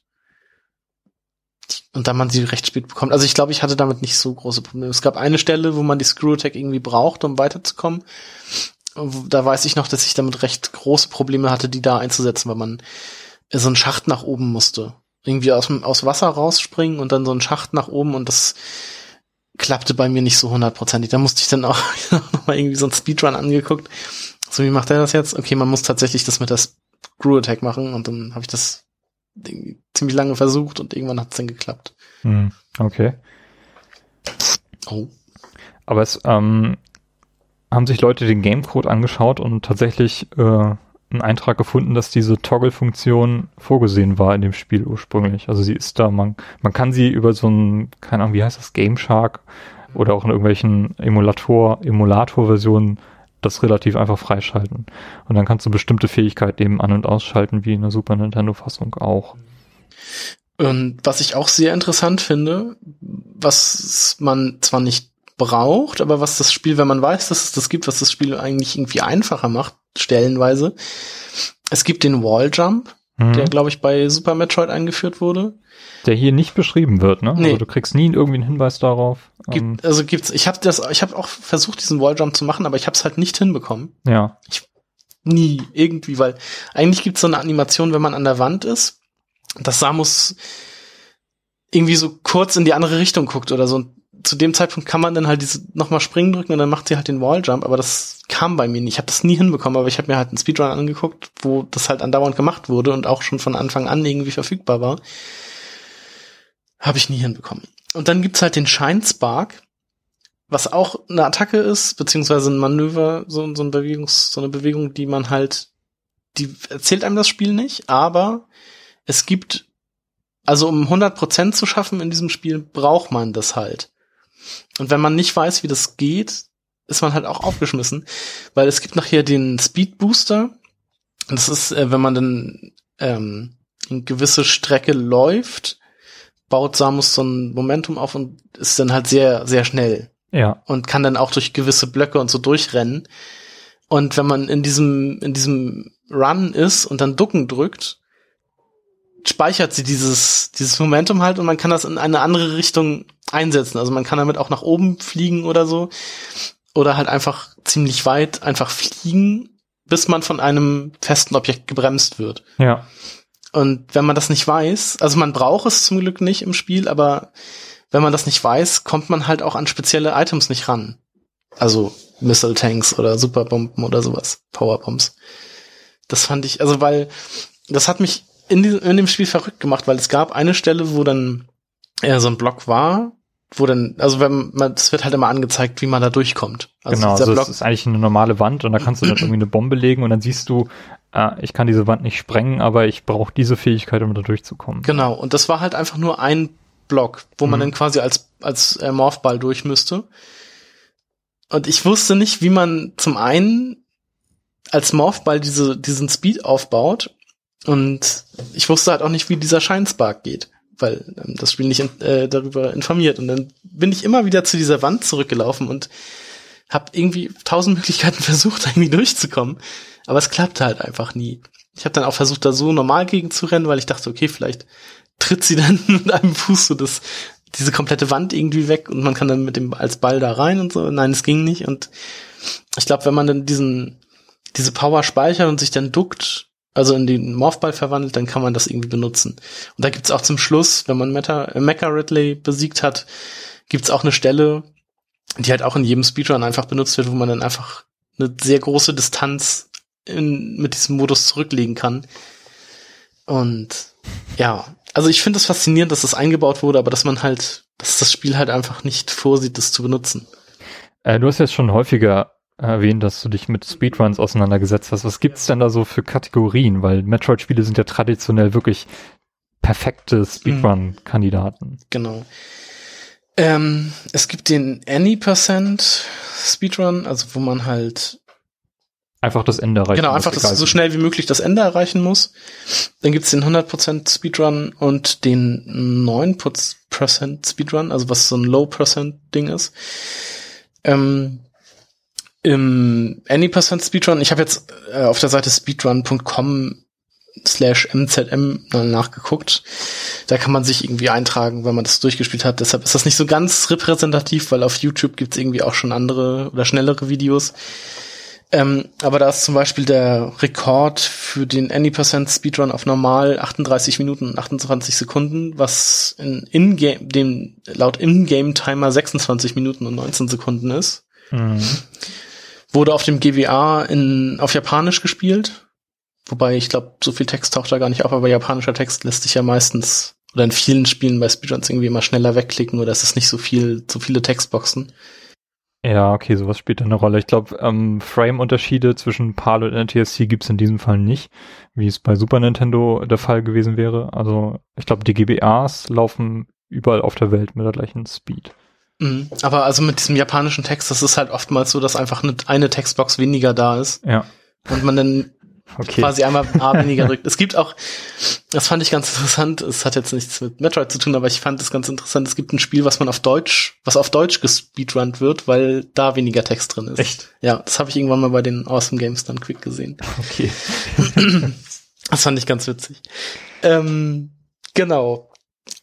Und da man sie recht spät bekommt. Also ich glaube, ich hatte damit nicht so große Probleme. Es gab eine Stelle, wo man die Screw Attack irgendwie braucht, um weiterzukommen. Da weiß ich noch, dass ich damit recht große Probleme hatte, die da einzusetzen, weil man so einen Schacht nach oben musste. Irgendwie aus, aus Wasser rausspringen und dann so einen Schacht nach oben und das klappte bei mir nicht so hundertprozentig. Da musste ich dann auch [laughs] nochmal irgendwie so einen Speedrun angeguckt. So, wie macht er das jetzt? Okay, man muss tatsächlich das mit der Screw Attack machen und dann habe ich das ziemlich lange versucht und irgendwann hat es dann geklappt. Hm, okay. Oh. Aber es ähm, haben sich Leute den Gamecode angeschaut und tatsächlich äh, einen Eintrag gefunden, dass diese Toggle-Funktion vorgesehen war in dem Spiel ursprünglich. Also sie ist da, man, man kann sie über so ein, keine Ahnung, wie heißt das, Game Shark oder auch in irgendwelchen Emulator, Emulator-Versionen das relativ einfach freischalten. Und dann kannst du bestimmte Fähigkeiten eben an- und ausschalten, wie in der Super Nintendo-Fassung auch. Und was ich auch sehr interessant finde, was man zwar nicht braucht, aber was das Spiel, wenn man weiß, dass es das gibt, was das Spiel eigentlich irgendwie einfacher macht, stellenweise. Es gibt den Walljump, Mhm. der, glaube ich, bei Super Metroid eingeführt wurde. Der hier nicht beschrieben wird, ne? Nee. Also du kriegst nie irgendwie einen Hinweis darauf. Ähm, Gibt, also gibt's, ich habe das, ich habe auch versucht, diesen Walljump zu machen, aber ich habe es halt nicht hinbekommen. ja. Nie, irgendwie, weil eigentlich gibt's so eine Animation, wenn man an der Wand ist, dass Samus irgendwie so kurz in die andere Richtung guckt oder so. Zu dem Zeitpunkt kann man dann halt diese nochmal springen drücken und dann macht sie halt den Walljump, aber das kam bei mir nicht. Ich habe das nie hinbekommen, aber ich habe mir halt einen Speedrun angeguckt, wo das halt andauernd gemacht wurde und auch schon von Anfang an irgendwie verfügbar war. Habe ich nie hinbekommen. Und dann gibt's halt den Shine Spark, was auch eine Attacke ist, beziehungsweise ein Manöver, so, so, ein Bewegungs, so eine Bewegung, die man halt, die erzählt einem das Spiel nicht, aber es gibt, also um 100% zu schaffen in diesem Spiel, braucht man das halt. Und wenn man nicht weiß, wie das geht, ist man halt auch aufgeschmissen, weil es gibt nachher den Speed Booster. Das ist, äh, wenn man dann ähm, eine gewisse Strecke läuft, baut Samus so ein Momentum auf und ist dann halt sehr, sehr schnell Ja. und kann dann auch durch gewisse Blöcke und so durchrennen. Und wenn man in diesem, in diesem Run ist und dann Ducken drückt, speichert sie dieses, dieses Momentum halt und man kann das in eine andere Richtung einsetzen. Also man kann damit auch nach oben fliegen oder so. Oder halt einfach ziemlich weit einfach fliegen, bis man von einem festen Objekt gebremst wird. Ja. Und wenn man das nicht weiß, also man braucht es zum Glück nicht im Spiel, aber wenn man das nicht weiß, kommt man halt auch an spezielle Items nicht ran. Also Missile Tanks oder Superbomben oder sowas, Powerbombs. Das fand ich, also weil das hat mich in, diesem, in dem Spiel verrückt gemacht, weil es gab eine Stelle, wo dann äh, so ein Block war, wo dann, also wenn man, es wird halt immer angezeigt, wie man da durchkommt. Also genau, also Block, es ist eigentlich eine normale Wand und da kannst du dann irgendwie eine Bombe legen und dann siehst du, äh, ich kann diese Wand nicht sprengen, aber ich brauche diese Fähigkeit, um da durchzukommen. Genau, und das war halt einfach nur ein Block, wo man Mhm. dann quasi als, als äh, Morphball durch müsste. Und ich wusste nicht, wie man zum einen als Morphball diese, diesen Speed aufbaut. Und ich wusste halt auch nicht, wie dieser Scheinspark geht, weil ähm, das Spiel nicht in, äh, darüber informiert. Und dann bin ich immer wieder zu dieser Wand zurückgelaufen und habe irgendwie tausend [laughs] Möglichkeiten versucht, irgendwie durchzukommen. Aber es klappte halt einfach nie. Ich habe dann auch versucht, da so normal gegen zu rennen, weil ich dachte, okay, vielleicht tritt sie [laughs] dann mit einem Fuß so das, diese komplette Wand irgendwie weg und man kann dann mit dem als Ball da rein und so. Nein, es ging nicht und ich glaube, wenn man dann diesen, diese Power speichert und sich dann duckt, also in den Morphball verwandelt, dann kann man das irgendwie benutzen. Und da gibt's auch zum Schluss, wenn man Meta, äh, Mecha Ridley besiegt hat, gibt's auch eine Stelle, die halt auch in jedem Speedrun einfach benutzt wird, wo man dann einfach eine sehr große Distanz in, mit diesem Modus zurücklegen kann. Und ja, also ich finde es faszinierend, dass das eingebaut wurde, aber dass man halt, dass das Spiel halt einfach nicht vorsieht, das zu benutzen. Äh, du hast jetzt schon häufiger erwähnt, dass du dich mit Speedruns auseinandergesetzt hast. Was gibt's denn da so für Kategorien? Weil Metroid-Spiele sind ja traditionell wirklich perfekte Speedrun-Kandidaten. Genau. Ähm, es gibt den Any Percent Speedrun, also wo man halt einfach das Ende erreichen Genau, einfach das, so schnell wie möglich das Ende erreichen muss. Dann gibt's den 100% Speedrun und den 9% Speedrun, also was so ein Low-Percent-Ding ist. Ähm, Im Any% Speedrun, ich habe jetzt äh, auf der Seite speedrun.com slash mzm nachgeguckt. Da kann man sich irgendwie eintragen, wenn man das durchgespielt hat. Deshalb ist das nicht so ganz repräsentativ, weil auf YouTube gibt's irgendwie auch schon andere oder schnellere Videos. Ähm, aber da ist zum Beispiel der Rekord für den Any% Speedrun auf normal 38 Minuten und 28 Sekunden, was in in-game, dem laut In-Game-Timer 26 Minuten und 19 Sekunden ist. Mhm. Wurde auf dem GWA in, auf Japanisch gespielt. Wobei ich glaube, so viel Text taucht da gar nicht auf, aber japanischer Text lässt sich ja meistens oder in vielen Spielen bei Speedruns irgendwie immer schneller wegklicken oder es ist nicht so viel, so viele Textboxen. Ja, okay, sowas spielt eine Rolle. Ich glaube, ähm, Frame-Unterschiede zwischen PAL und NTSC gibt's in diesem Fall nicht, wie es bei Super Nintendo der Fall gewesen wäre. Also ich glaube, die GBAs laufen überall auf der Welt mit der gleichen Speed. Mhm. Aber also mit diesem japanischen Text, das ist halt oftmals so, dass einfach eine, eine Textbox weniger da ist. Ja. Und man dann okay. quasi einmal A [laughs] weniger drückt. Es gibt auch, das fand ich ganz interessant, es hat jetzt nichts mit Metroid zu tun, aber ich fand es ganz interessant, es gibt ein Spiel, was man auf Deutsch, was auf Deutsch gespeedrunnt wird, weil da weniger Text drin ist. Echt? Ja, das habe ich irgendwann mal bei den Awesome Games dann quick gesehen. Okay. [laughs] das fand ich ganz witzig. Ähm, genau.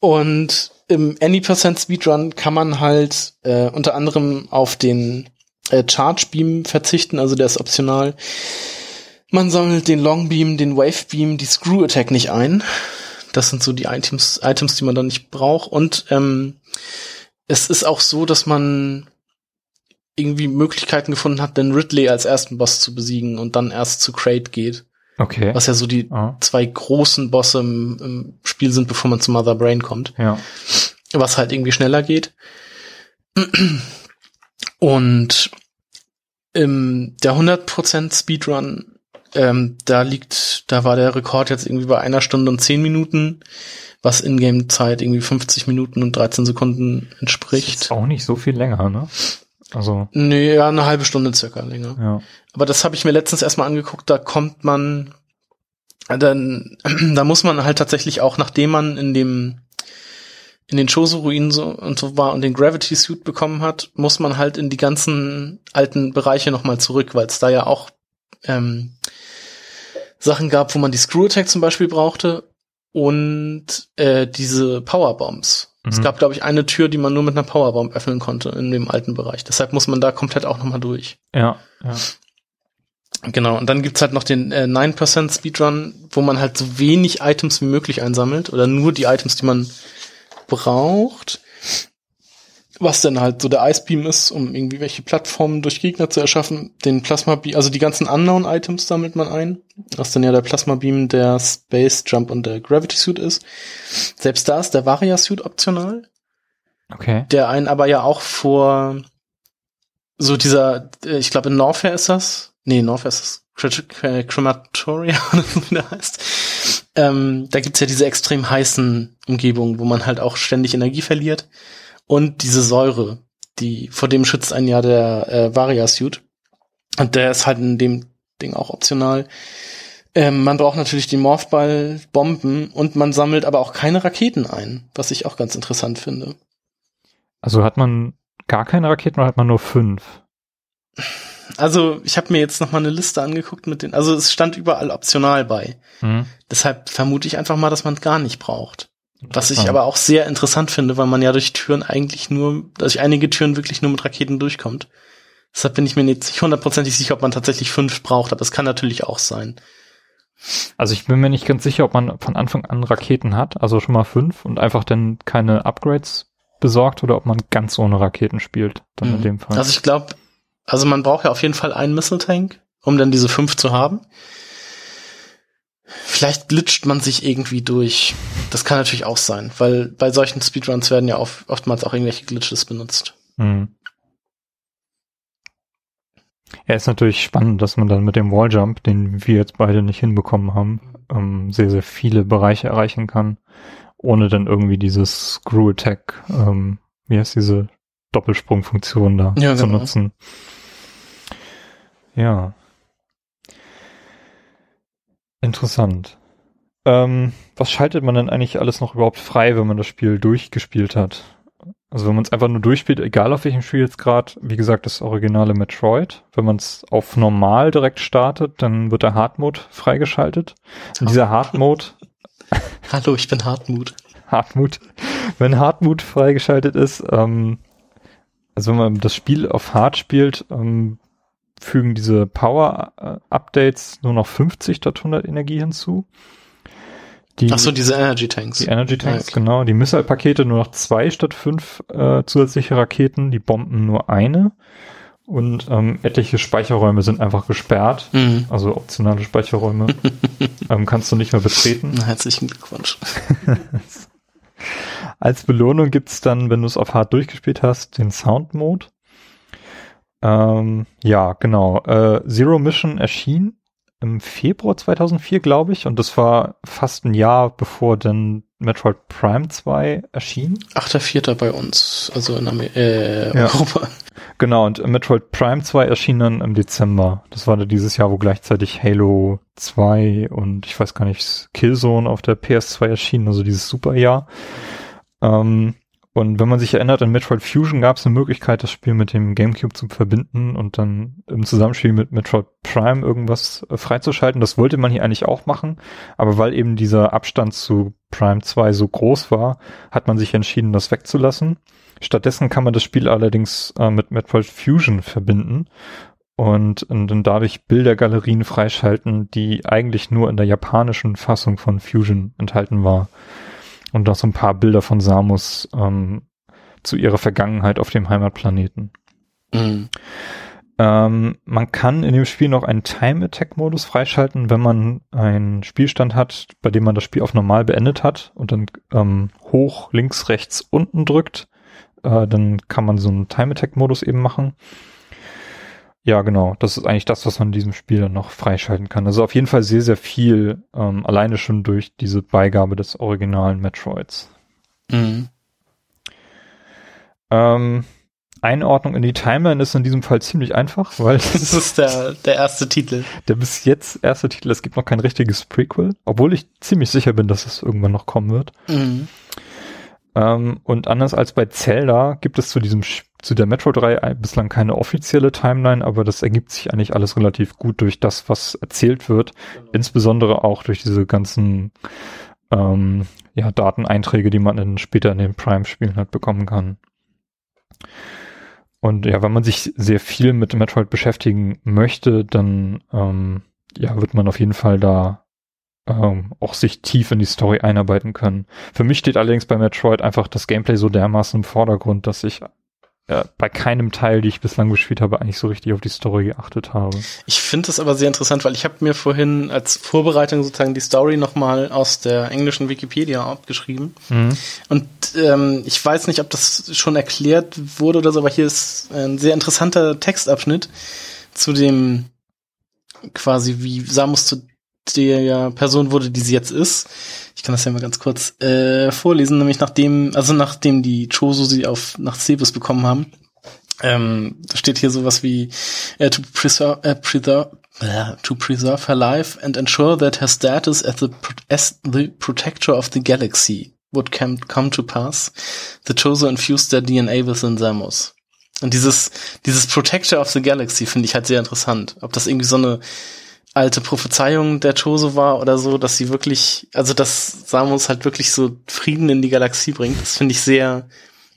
Und im Any% Speedrun kann man halt äh, unter anderem auf den äh, Charge Beam verzichten, also der ist optional. Man sammelt den Long Beam, den Wave Beam, die Screw Attack nicht ein. Das sind so die Items, Items, die man dann nicht braucht. Und ähm, es ist auch so, dass man irgendwie Möglichkeiten gefunden hat, den Ridley als ersten Boss zu besiegen und dann erst zu Crate geht. Okay. Was ja so die ah. zwei großen Bosse im, im, Spiel sind, bevor man zu Mother Brain kommt. Ja. Was halt irgendwie schneller geht. Und im, der 100% Speedrun ähm, da liegt, da war der Rekord jetzt irgendwie bei einer Stunde und zehn Minuten, was Ingame-Zeit irgendwie 50 Minuten und 13 Sekunden entspricht. Das ist auch nicht so viel länger, ne? Also. Nee, ja, eine halbe Stunde circa länger. Ja. Aber das habe ich mir letztens erstmal angeguckt, da kommt man, dann, [clears throat] da muss man halt tatsächlich auch, nachdem man in dem, in den Choso-Ruinen so und so war und den Gravity Suit bekommen hat, muss man halt in die ganzen alten Bereiche nochmal zurück, weil es da ja auch ähm, Sachen gab, wo man die Screw Attack zum Beispiel brauchte und äh, diese Powerbombs. Mhm. Es gab, glaube ich, eine Tür, die man nur mit einer Powerbomb öffnen konnte in dem alten Bereich. Deshalb muss man da komplett auch nochmal durch. Ja, ja. Genau, und dann gibt's halt noch den äh, 9% Speedrun, wo man halt so wenig Items wie möglich einsammelt oder nur die Items, die man braucht was denn halt so der Ice Beam ist, um irgendwie welche Plattformen durch Gegner zu erschaffen. Den Plasma Beam, also die ganzen Unknown Items sammelt man ein, was dann ja der Plasma Beam, der Space Jump und der Gravity Suit ist. Selbst da ist der Varia Suit optional. Okay. Der einen aber ja auch vor so dieser, äh, ich glaube in Norfair ist das. Nee, das. Crematoria [laughs] oder wie der heißt. Ähm, da gibt's ja diese extrem heißen Umgebungen, wo man halt auch ständig Energie verliert und diese Säure, die vor dem schützt ein ja der äh, Varia-Suit. Und der ist halt in dem Ding auch optional. Ähm, man braucht natürlich die Morphball, Bomben und man sammelt aber auch keine Raketen ein, was ich auch ganz interessant finde. Also hat man gar keine Raketen oder hat man nur fünf? Also ich habe mir jetzt noch mal eine Liste angeguckt mit den, also es stand überall optional bei. Mhm. Deshalb vermute ich einfach mal, dass man es gar nicht braucht. Was ich aber auch sehr interessant finde, weil man ja durch Türen eigentlich nur, durch einige Türen wirklich nur mit Raketen durchkommt. Deshalb bin ich mir nicht hundertprozentig sicher, ob man tatsächlich fünf braucht, aber es kann natürlich auch sein. Also ich bin mir nicht ganz sicher, ob man von Anfang an Raketen hat, also schon mal fünf und einfach dann keine Upgrades besorgt oder ob man ganz ohne Raketen spielt, dann mhm. in dem Fall. Also ich glaube, also man braucht ja auf jeden Fall einen Missile Tank, um dann diese fünf zu haben. Vielleicht glitscht man sich irgendwie durch. Das kann natürlich auch sein, weil bei solchen Speedruns werden ja oft, oftmals auch irgendwelche Glitches benutzt. Mhm. Ja, ist natürlich spannend, dass man dann mit dem Walljump, den wir jetzt beide nicht hinbekommen haben, ähm, sehr, sehr viele Bereiche erreichen kann, ohne dann irgendwie dieses Screw Attack, ähm, wie heißt diese Doppelsprungfunktion da ja, zu genau. nutzen. Ja. Interessant. Ähm, was schaltet man denn eigentlich alles noch überhaupt frei, wenn man das Spiel durchgespielt hat? Also wenn man es einfach nur durchspielt, egal auf welchem Spiel jetzt gerade, wie gesagt, das originale Metroid, wenn man es auf normal direkt startet, dann wird der Hard Mode freigeschaltet. Und dieser Hard Mode. [laughs] Hallo, ich bin Hardmut. Hardmut. Wenn Hardmut freigeschaltet ist, ähm, also wenn man das Spiel auf Hard spielt, ähm, fügen diese Power-Updates nur noch 50 statt 100 Energie hinzu. Die, Ach so, diese Energy Tanks. Die Energy Tanks, okay. genau. Die Missile-Pakete nur noch zwei statt fünf äh, zusätzliche Raketen, die Bomben nur eine. Und ähm, etliche Speicherräume sind einfach gesperrt, mhm. also optionale Speicherräume. [laughs] ähm, kannst du nicht mehr betreten. Herzlichen Glückwunsch. [laughs] Als Belohnung gibt's dann, wenn du es auf Hard durchgespielt hast, den Sound Mode. Ähm, ja, genau. Äh, Zero Mission erschien im Februar 2004, glaube ich, und das war fast ein Jahr bevor dann Metroid Prime 2 erschien. 8.4. bei uns, also in Amer äh, ja. Europa. Genau, und Metroid Prime 2 erschien dann im Dezember. Das war dann dieses Jahr, wo gleichzeitig Halo 2 und ich weiß gar nicht, Killzone auf der PS2 erschienen, also dieses Superjahr. Ähm, und wenn man sich erinnert, in Metroid Fusion gab es eine Möglichkeit, das Spiel mit dem GameCube zu verbinden und dann im Zusammenspiel mit Metroid Prime irgendwas äh, freizuschalten. Das wollte man hier eigentlich auch machen, aber weil eben dieser Abstand zu Prime 2 so groß war, hat man sich entschieden, das wegzulassen. Stattdessen kann man das Spiel allerdings äh, mit Metroid Fusion verbinden und, und dann dadurch Bildergalerien freischalten, die eigentlich nur in der japanischen Fassung von Fusion enthalten war und noch so ein paar Bilder von Samus ähm, zu ihrer Vergangenheit auf dem Heimatplaneten. Mhm. Ähm, man kann in dem Spiel noch einen Time Attack Modus freischalten, wenn man einen Spielstand hat, bei dem man das Spiel auf normal beendet hat und dann ähm, hoch, links, rechts, unten drückt. Äh, dann kann man so einen Time Attack Modus eben machen. Ja, genau. Das ist eigentlich das, was man in diesem Spiel dann noch freischalten kann. Also auf jeden Fall sehr, sehr viel, ähm, alleine schon durch diese Beigabe des originalen Metroids. Mhm. Ähm, Einordnung in die Timeline ist in diesem Fall ziemlich einfach, weil [laughs] das ist der, der erste Titel. Der bis jetzt erste Titel. Es gibt noch kein richtiges Prequel, obwohl ich ziemlich sicher bin, dass es irgendwann noch kommen wird. Mhm. Ähm, und anders als bei Zelda gibt es zu diesem zu der Metro 3 bislang keine offizielle Timeline, aber das ergibt sich eigentlich alles relativ gut durch das, was erzählt wird. Genau. Insbesondere auch durch diese ganzen ähm, ja, Dateneinträge, die man in, später in den Prime-Spielen halt bekommen kann. Und ja, wenn man sich sehr viel mit Metroid beschäftigen möchte, dann ähm, ja, wird man auf jeden Fall da ähm, auch sich tief in die Story einarbeiten können. Für mich steht allerdings bei Metroid einfach das Gameplay so dermaßen im Vordergrund, dass ich äh, bei keinem Teil, die ich bislang gespielt habe, eigentlich so richtig auf die Story geachtet habe. Ich finde das aber sehr interessant, weil ich habe mir vorhin als Vorbereitung sozusagen die Story nochmal aus der englischen Wikipedia abgeschrieben. Mhm. Und ähm, ich weiß nicht, ob das schon erklärt wurde oder so, aber hier ist ein sehr interessanter Textabschnitt zu dem quasi, wie Samus zu der Person wurde, die sie jetzt ist. Ich kann das ja mal ganz kurz äh, vorlesen, nämlich nachdem, also nachdem die Choso sie auf nach Cebus bekommen haben, ähm, da steht hier sowas wie uh, to preserve, uh, preserve uh, to preserve her life and ensure that her status as the, as the protector of the galaxy would come, come to pass, the Choso infused their DNA within Samus. Und dieses, dieses Protector of the Galaxy finde ich halt sehr interessant. Ob das irgendwie so eine alte Prophezeiung der Chose war oder so, dass sie wirklich, also dass Samus halt wirklich so Frieden in die Galaxie bringt. Das finde ich sehr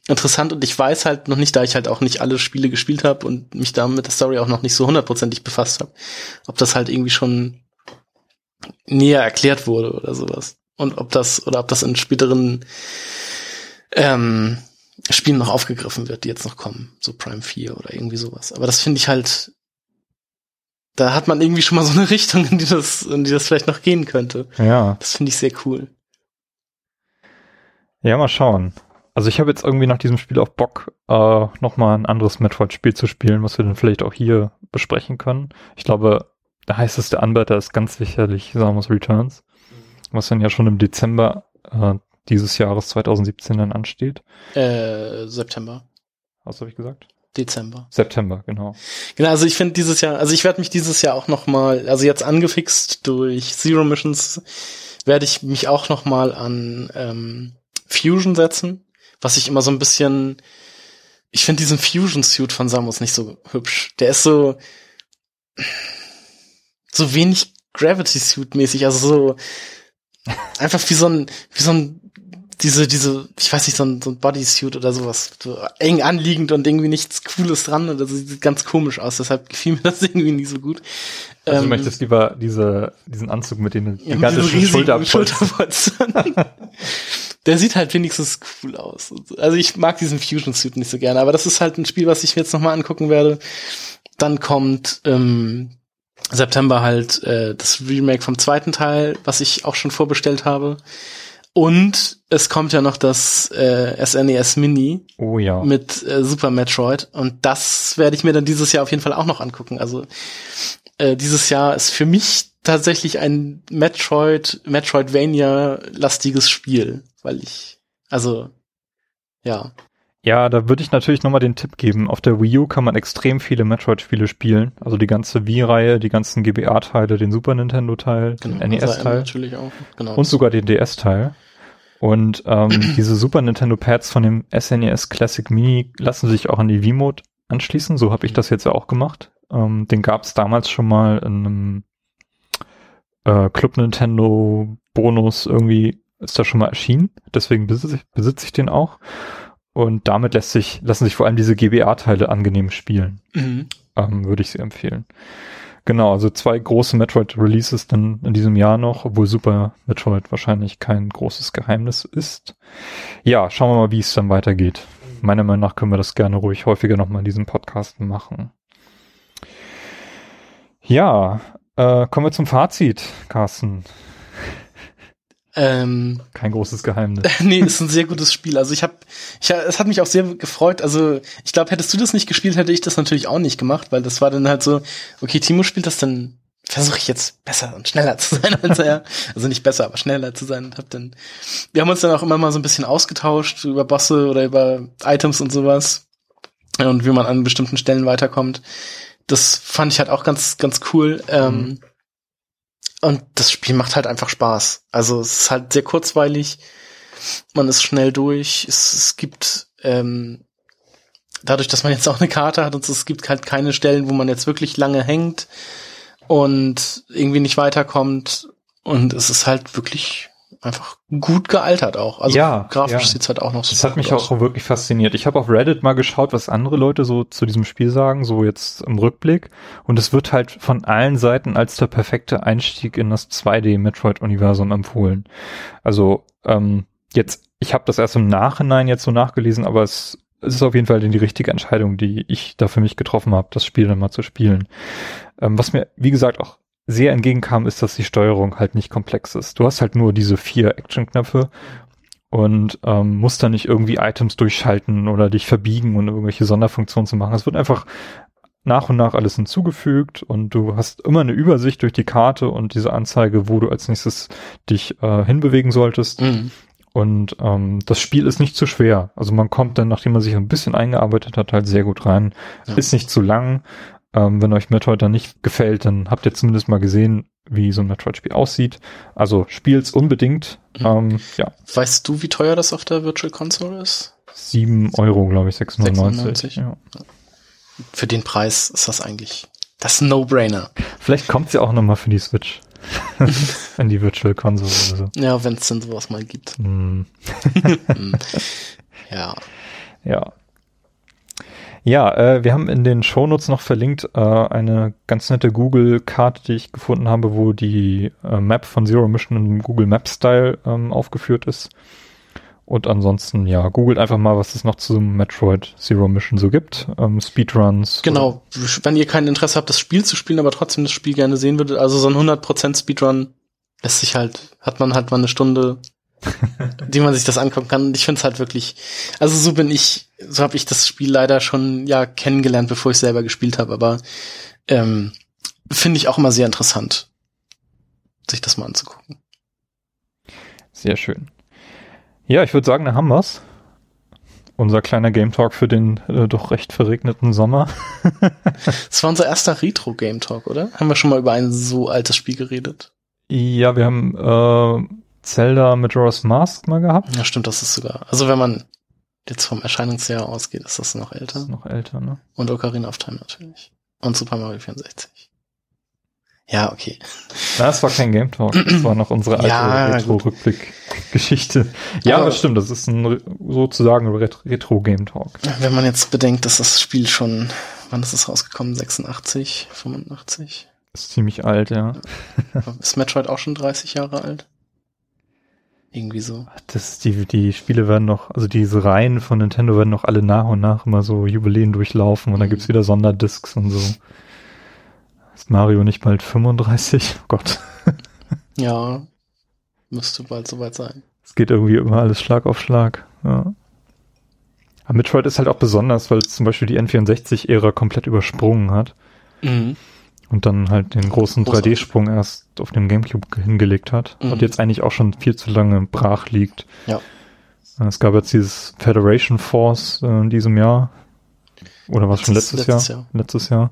interessant und ich weiß halt noch nicht, da ich halt auch nicht alle Spiele gespielt habe und mich da mit der Story auch noch nicht so hundertprozentig befasst habe, ob das halt irgendwie schon näher erklärt wurde oder sowas. Und ob das, oder ob das in späteren ähm, Spielen noch aufgegriffen wird, die jetzt noch kommen. So Prime 4 oder irgendwie sowas. Aber das finde ich halt, da hat man irgendwie schon mal so eine [laughs] Richtung, in die das, in die das vielleicht noch gehen könnte. Ja. Das finde ich sehr cool. Ja, mal schauen. Also ich habe jetzt irgendwie nach diesem Spiel auch Bock, äh, nochmal ein anderes Metroid-Spiel zu spielen, was wir dann vielleicht auch hier besprechen können. Ich glaube, der heißeste Anbieter ist ganz sicherlich Samus Returns, was dann ja schon im Dezember äh, dieses Jahres 2017 dann ansteht. Äh, September. Was habe ich gesagt? Dezember. September, genau. Genau, also ich finde dieses Jahr, also ich werde mich dieses Jahr auch noch mal, also jetzt angefixt durch Zero Missions, werde ich mich auch noch mal an ähm, Fusion setzen, was ich immer so ein bisschen, ich finde diesen Fusion Suit von Samus nicht so hübsch. Der ist so so wenig Gravity Suit mäßig, also so einfach wie so ein wie so ein diese, diese, ich weiß nicht, so ein, so ein Bodysuit oder sowas, so eng anliegend und irgendwie nichts Cooles dran oder so sieht ganz komisch aus, deshalb gefiel mir [laughs] das irgendwie nie so gut. Also Ähm, du möchtest lieber diese, diesen Anzug mit den ja, gigantischen Schulterpolstern. [laughs] Der sieht halt wenigstens cool aus. Also ich mag diesen Fusion Suit nicht so gerne, aber das ist halt ein Spiel, was ich mir jetzt nochmal angucken werde. Dann kommt ähm, September halt äh, das Remake vom zweiten Teil, was ich auch schon vorbestellt habe. Und es kommt ja noch das äh, SNES Mini Oh ja. mit äh, Super Metroid und das werde ich mir dann dieses Jahr auf jeden Fall auch noch angucken. Also äh, dieses Jahr ist für mich tatsächlich ein Metroid Metroidvania lastiges Spiel, weil ich also ja. Ja, da würde ich natürlich nochmal den Tipp geben. Auf der Wii U kann man extrem viele Metroid-Spiele spielen. Also die ganze Wii-Reihe, die ganzen GBA-Teile, den Super Nintendo-Teil, den unser M NES-Teil natürlich auch. Genau. und sogar den DS-Teil. Und ähm, [clears throat] diese Super Nintendo-Pads von dem SNES Classic Mini lassen sich auch an die Wii-Mode anschließen. So habe ich das jetzt ja auch gemacht. Ähm, den gab es damals schon mal in einem äh, Club Nintendo Bonus irgendwie ist da schon mal erschienen. Deswegen besitze ich, besitze ich den auch. Und damit lässt sich, lassen sich vor allem diese GBA-Teile angenehm spielen. Mhm. Ähm, würde ich sie empfehlen. Genau, also zwei große Metroid-Releases dann in diesem Jahr noch, obwohl Super Metroid wahrscheinlich kein großes Geheimnis ist. Ja, schauen wir mal, wie es dann weitergeht. Meiner Meinung nach können wir das gerne ruhig häufiger nochmal in diesem Podcast machen. Ja, äh, kommen wir zum Fazit, Carsten. Ähm, Kein großes Geheimnis. [laughs] nee, ist ein sehr gutes Spiel. Also ich habe, ich, es hat mich auch sehr gefreut. Also ich glaube, hättest du das nicht gespielt, hätte ich das natürlich auch nicht gemacht, weil das war dann halt so, okay, Timo spielt das, dann versuche ich jetzt besser und schneller zu sein [laughs] als er. Also nicht besser, aber schneller zu sein. Und hab dann, wir haben uns dann auch immer mal so ein bisschen ausgetauscht über Bosse oder über Items und sowas und wie man an bestimmten Stellen weiterkommt. Das fand ich halt auch ganz, ganz cool. Ähm, und das Spiel macht halt einfach Spaß. Also es ist halt sehr kurzweilig. Man ist schnell durch. Es, es gibt ähm, dadurch, dass man jetzt auch eine Karte hat und es gibt halt keine Stellen, wo man jetzt wirklich lange hängt und irgendwie nicht weiterkommt. Und es ist halt wirklich einfach gut gealtert auch. Also Ja, grafisch ja. sieht's halt auch noch Das super hat mich aus. auch wirklich fasziniert. Ich habe auf Reddit mal geschaut, was andere Leute so zu diesem Spiel sagen, so jetzt im Rückblick. Und es wird halt von allen Seiten als der perfekte Einstieg in das 2D-Metroid-Universum empfohlen. Also ähm, jetzt, ich habe das erst im Nachhinein jetzt so nachgelesen, aber es, es ist auf jeden Fall die richtige Entscheidung, die ich da für mich getroffen habe, das Spiel dann mal zu spielen. Ähm, was mir, wie gesagt, auch sehr entgegenkam, ist, dass die Steuerung halt nicht komplex ist. Du hast halt nur diese vier Action-Knöpfe und ähm, musst dann nicht irgendwie Items durchschalten oder dich verbiegen und irgendwelche Sonderfunktionen zu machen. Es wird einfach nach und nach alles hinzugefügt und du hast immer eine Übersicht durch die Karte und diese Anzeige, wo du als nächstes dich äh, hinbewegen solltest. Mhm. Und ähm, das Spiel ist nicht zu schwer. Also man kommt dann, nachdem man sich ein bisschen eingearbeitet hat, halt sehr gut rein. Ja. Ist nicht zu lang. Ähm, wenn euch Metroid dann nicht gefällt, dann habt ihr zumindest mal gesehen, wie so ein Metroid-Spiel aussieht. Also spielt's unbedingt. Mhm. Ähm, ja, Weißt du, wie teuer das auf der Virtual Console ist? 7 Euro, glaube ich, 690. 96. Ja. Für den Preis ist das eigentlich das No-Brainer. Vielleicht kommt's ja auch nochmal für die Switch. [laughs] In die Virtual Console oder so. Ja, wenn es denn sowas mal gibt. Hm. [laughs] [laughs] ja. Ja. Ja, äh, wir haben in den Shownotes noch verlinkt äh, eine ganz nette Google-Karte, die ich gefunden habe, wo die äh, Map von Zero Mission im Google Map-Style ähm, aufgeführt ist. Und ansonsten, ja, googelt einfach mal, was es noch zu Metroid Zero Mission so gibt. Ähm, Speedruns. Genau, wenn ihr kein Interesse habt, das Spiel zu spielen, aber trotzdem das Spiel gerne sehen würdet, also so ein 100% Speedrun lässt sich halt, hat man halt mal eine Stunde, [laughs] die man sich das angucken kann. Und ich finde es halt wirklich, also so bin ich, so habe ich das Spiel leider schon ja kennengelernt, bevor ich selber gespielt habe, aber ähm, finde ich auch immer sehr interessant, sich das mal anzugucken. Sehr schön. Ja, ich würde sagen, da haben wir's. Unser kleiner Game Talk für den äh, doch recht verregneten Sommer. [laughs] das war unser erster Retro Game Talk, oder? Haben wir schon mal über ein so altes Spiel geredet? Ja, wir haben äh, Zelda Majora's Mask mal gehabt. Ja, stimmt, das ist sogar. Also wenn man jetzt vom Erscheinungsjahr ausgeht, ist das noch älter. Das noch älter, ne? Und Ocarina of Time natürlich. Und Super Mario 64. Ja, okay. Das war kein Game Talk, das war noch unsere alte ja, Retro-Rückblick-Geschichte. Ja, aber das stimmt, das ist ein sozusagen Retro-Game Talk. Wenn man jetzt bedenkt, dass das Spiel schon, wann ist es rausgekommen? 86, 85? Ist ziemlich alt, ja. Ist Metroid auch schon 30 Jahre alt? Irgendwie so. Das, die, die Spiele werden noch, also diese Reihen von Nintendo werden noch alle nach und nach immer so Jubiläen durchlaufen und mhm. dann gibt's wieder Sonderdiscs und so. Ist Mario nicht bald 35? Oh Gott. [laughs] ja, müsste bald soweit sein. Es geht irgendwie immer alles Schlag auf Schlag. Ja. Aber Metroid ist halt auch besonders, weil es zum Beispiel die N64-Ära komplett übersprungen hat. Mhm. Und dann halt den großen 3D-Sprung erst auf dem Gamecube hingelegt hat. Mhm. Und jetzt eigentlich auch schon viel zu lange brach liegt. Ja. Es gab jetzt dieses Federation Force äh, in diesem Jahr. Oder was schon letztes, letztes Jahr? Jahr? Letztes Jahr.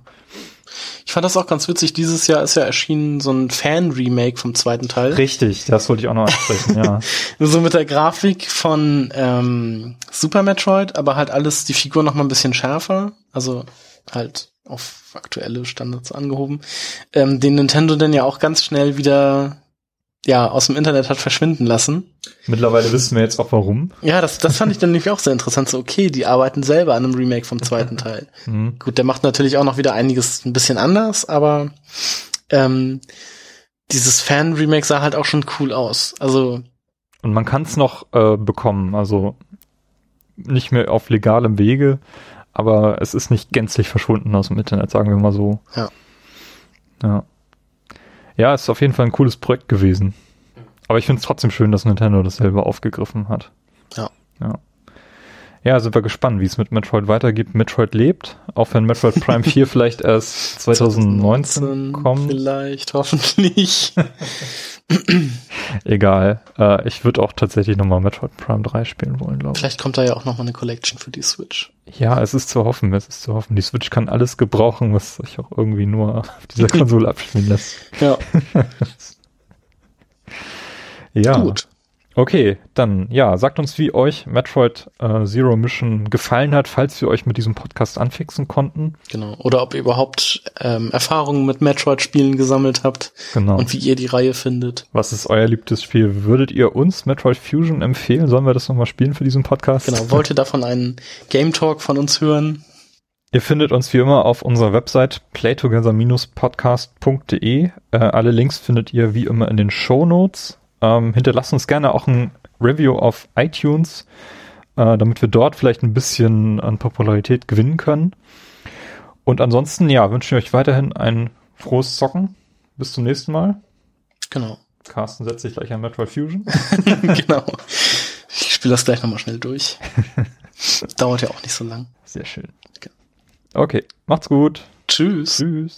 Ich fand das auch ganz witzig. Dieses Jahr ist ja erschienen so ein Fan-Remake vom zweiten Teil. Richtig, das wollte ich auch noch ansprechen, ja. [laughs] so mit der Grafik von ähm, Super Metroid, aber halt alles, die Figur noch mal ein bisschen schärfer. Also halt auf aktuelle Standards angehoben. Ähm, den Nintendo dann ja auch ganz schnell wieder ja, aus dem Internet hat verschwinden lassen. Mittlerweile wissen wir jetzt auch warum. Ja, das, das fand ich dann nämlich auch sehr interessant. So, okay, die arbeiten selber an einem Remake vom zweiten [laughs] Teil. Mhm. Gut, der macht natürlich auch noch wieder einiges ein bisschen anders, aber ähm, dieses Fan-Remake sah halt auch schon cool aus. Also. Und man kann es noch äh, bekommen, also nicht mehr auf legalem Wege, aber es ist nicht gänzlich verschwunden aus dem Internet, sagen wir mal so. Ja. Ja. Ja, ist auf jeden Fall ein cooles Projekt gewesen. Aber ich finde es trotzdem schön, dass Nintendo das selber aufgegriffen hat. Ja. Ja. Ja, sind wir gespannt, wie es mit Metroid weitergeht. Metroid lebt, auch wenn Metroid Prime [laughs] 4 vielleicht erst 2019, 2019 kommt. Vielleicht, hoffentlich. [laughs] Egal. Äh, ich würde auch tatsächlich nochmal Metroid Prime 3 spielen wollen, glaube ich. Vielleicht kommt da ja auch nochmal eine Collection für die Switch. Ja, es ist zu hoffen, es ist zu hoffen. Die Switch kann alles gebrauchen, was sich auch irgendwie nur [laughs] auf dieser Konsole abspielen lässt. Ja. ja. Gut. Okay, dann ja, sagt uns, wie euch Metroid äh, Zero Mission gefallen hat, falls wir euch mit diesem Podcast anfixen konnten. Genau. Oder ob ihr überhaupt ähm, Erfahrungen mit Metroid-Spielen gesammelt habt. Genau. Und wie ihr die Reihe findet. Was ist euer liebstes Spiel? Würdet ihr uns Metroid Fusion empfehlen? Sollen wir das nochmal spielen für diesen Podcast? Genau. Wollt ihr davon einen Game Talk von uns hören? Ihr findet uns wie immer auf unserer Website playtogether-podcast.de. Äh, alle Links findet ihr wie immer in den Show Notes. Ähm, hinterlasst uns gerne auch ein Review auf iTunes, äh, damit wir dort vielleicht ein bisschen an Popularität gewinnen können. Und ansonsten, ja, wünschen wir euch weiterhin ein frohes Zocken. Bis zum nächsten Mal. Genau. Carsten setzt sich gleich an Metroid Fusion. [laughs] genau. Ich spiele das gleich nochmal schnell durch. [laughs] Dauert ja auch nicht so lang. Sehr schön. Okay, macht's gut. Tschüss. Tschüss.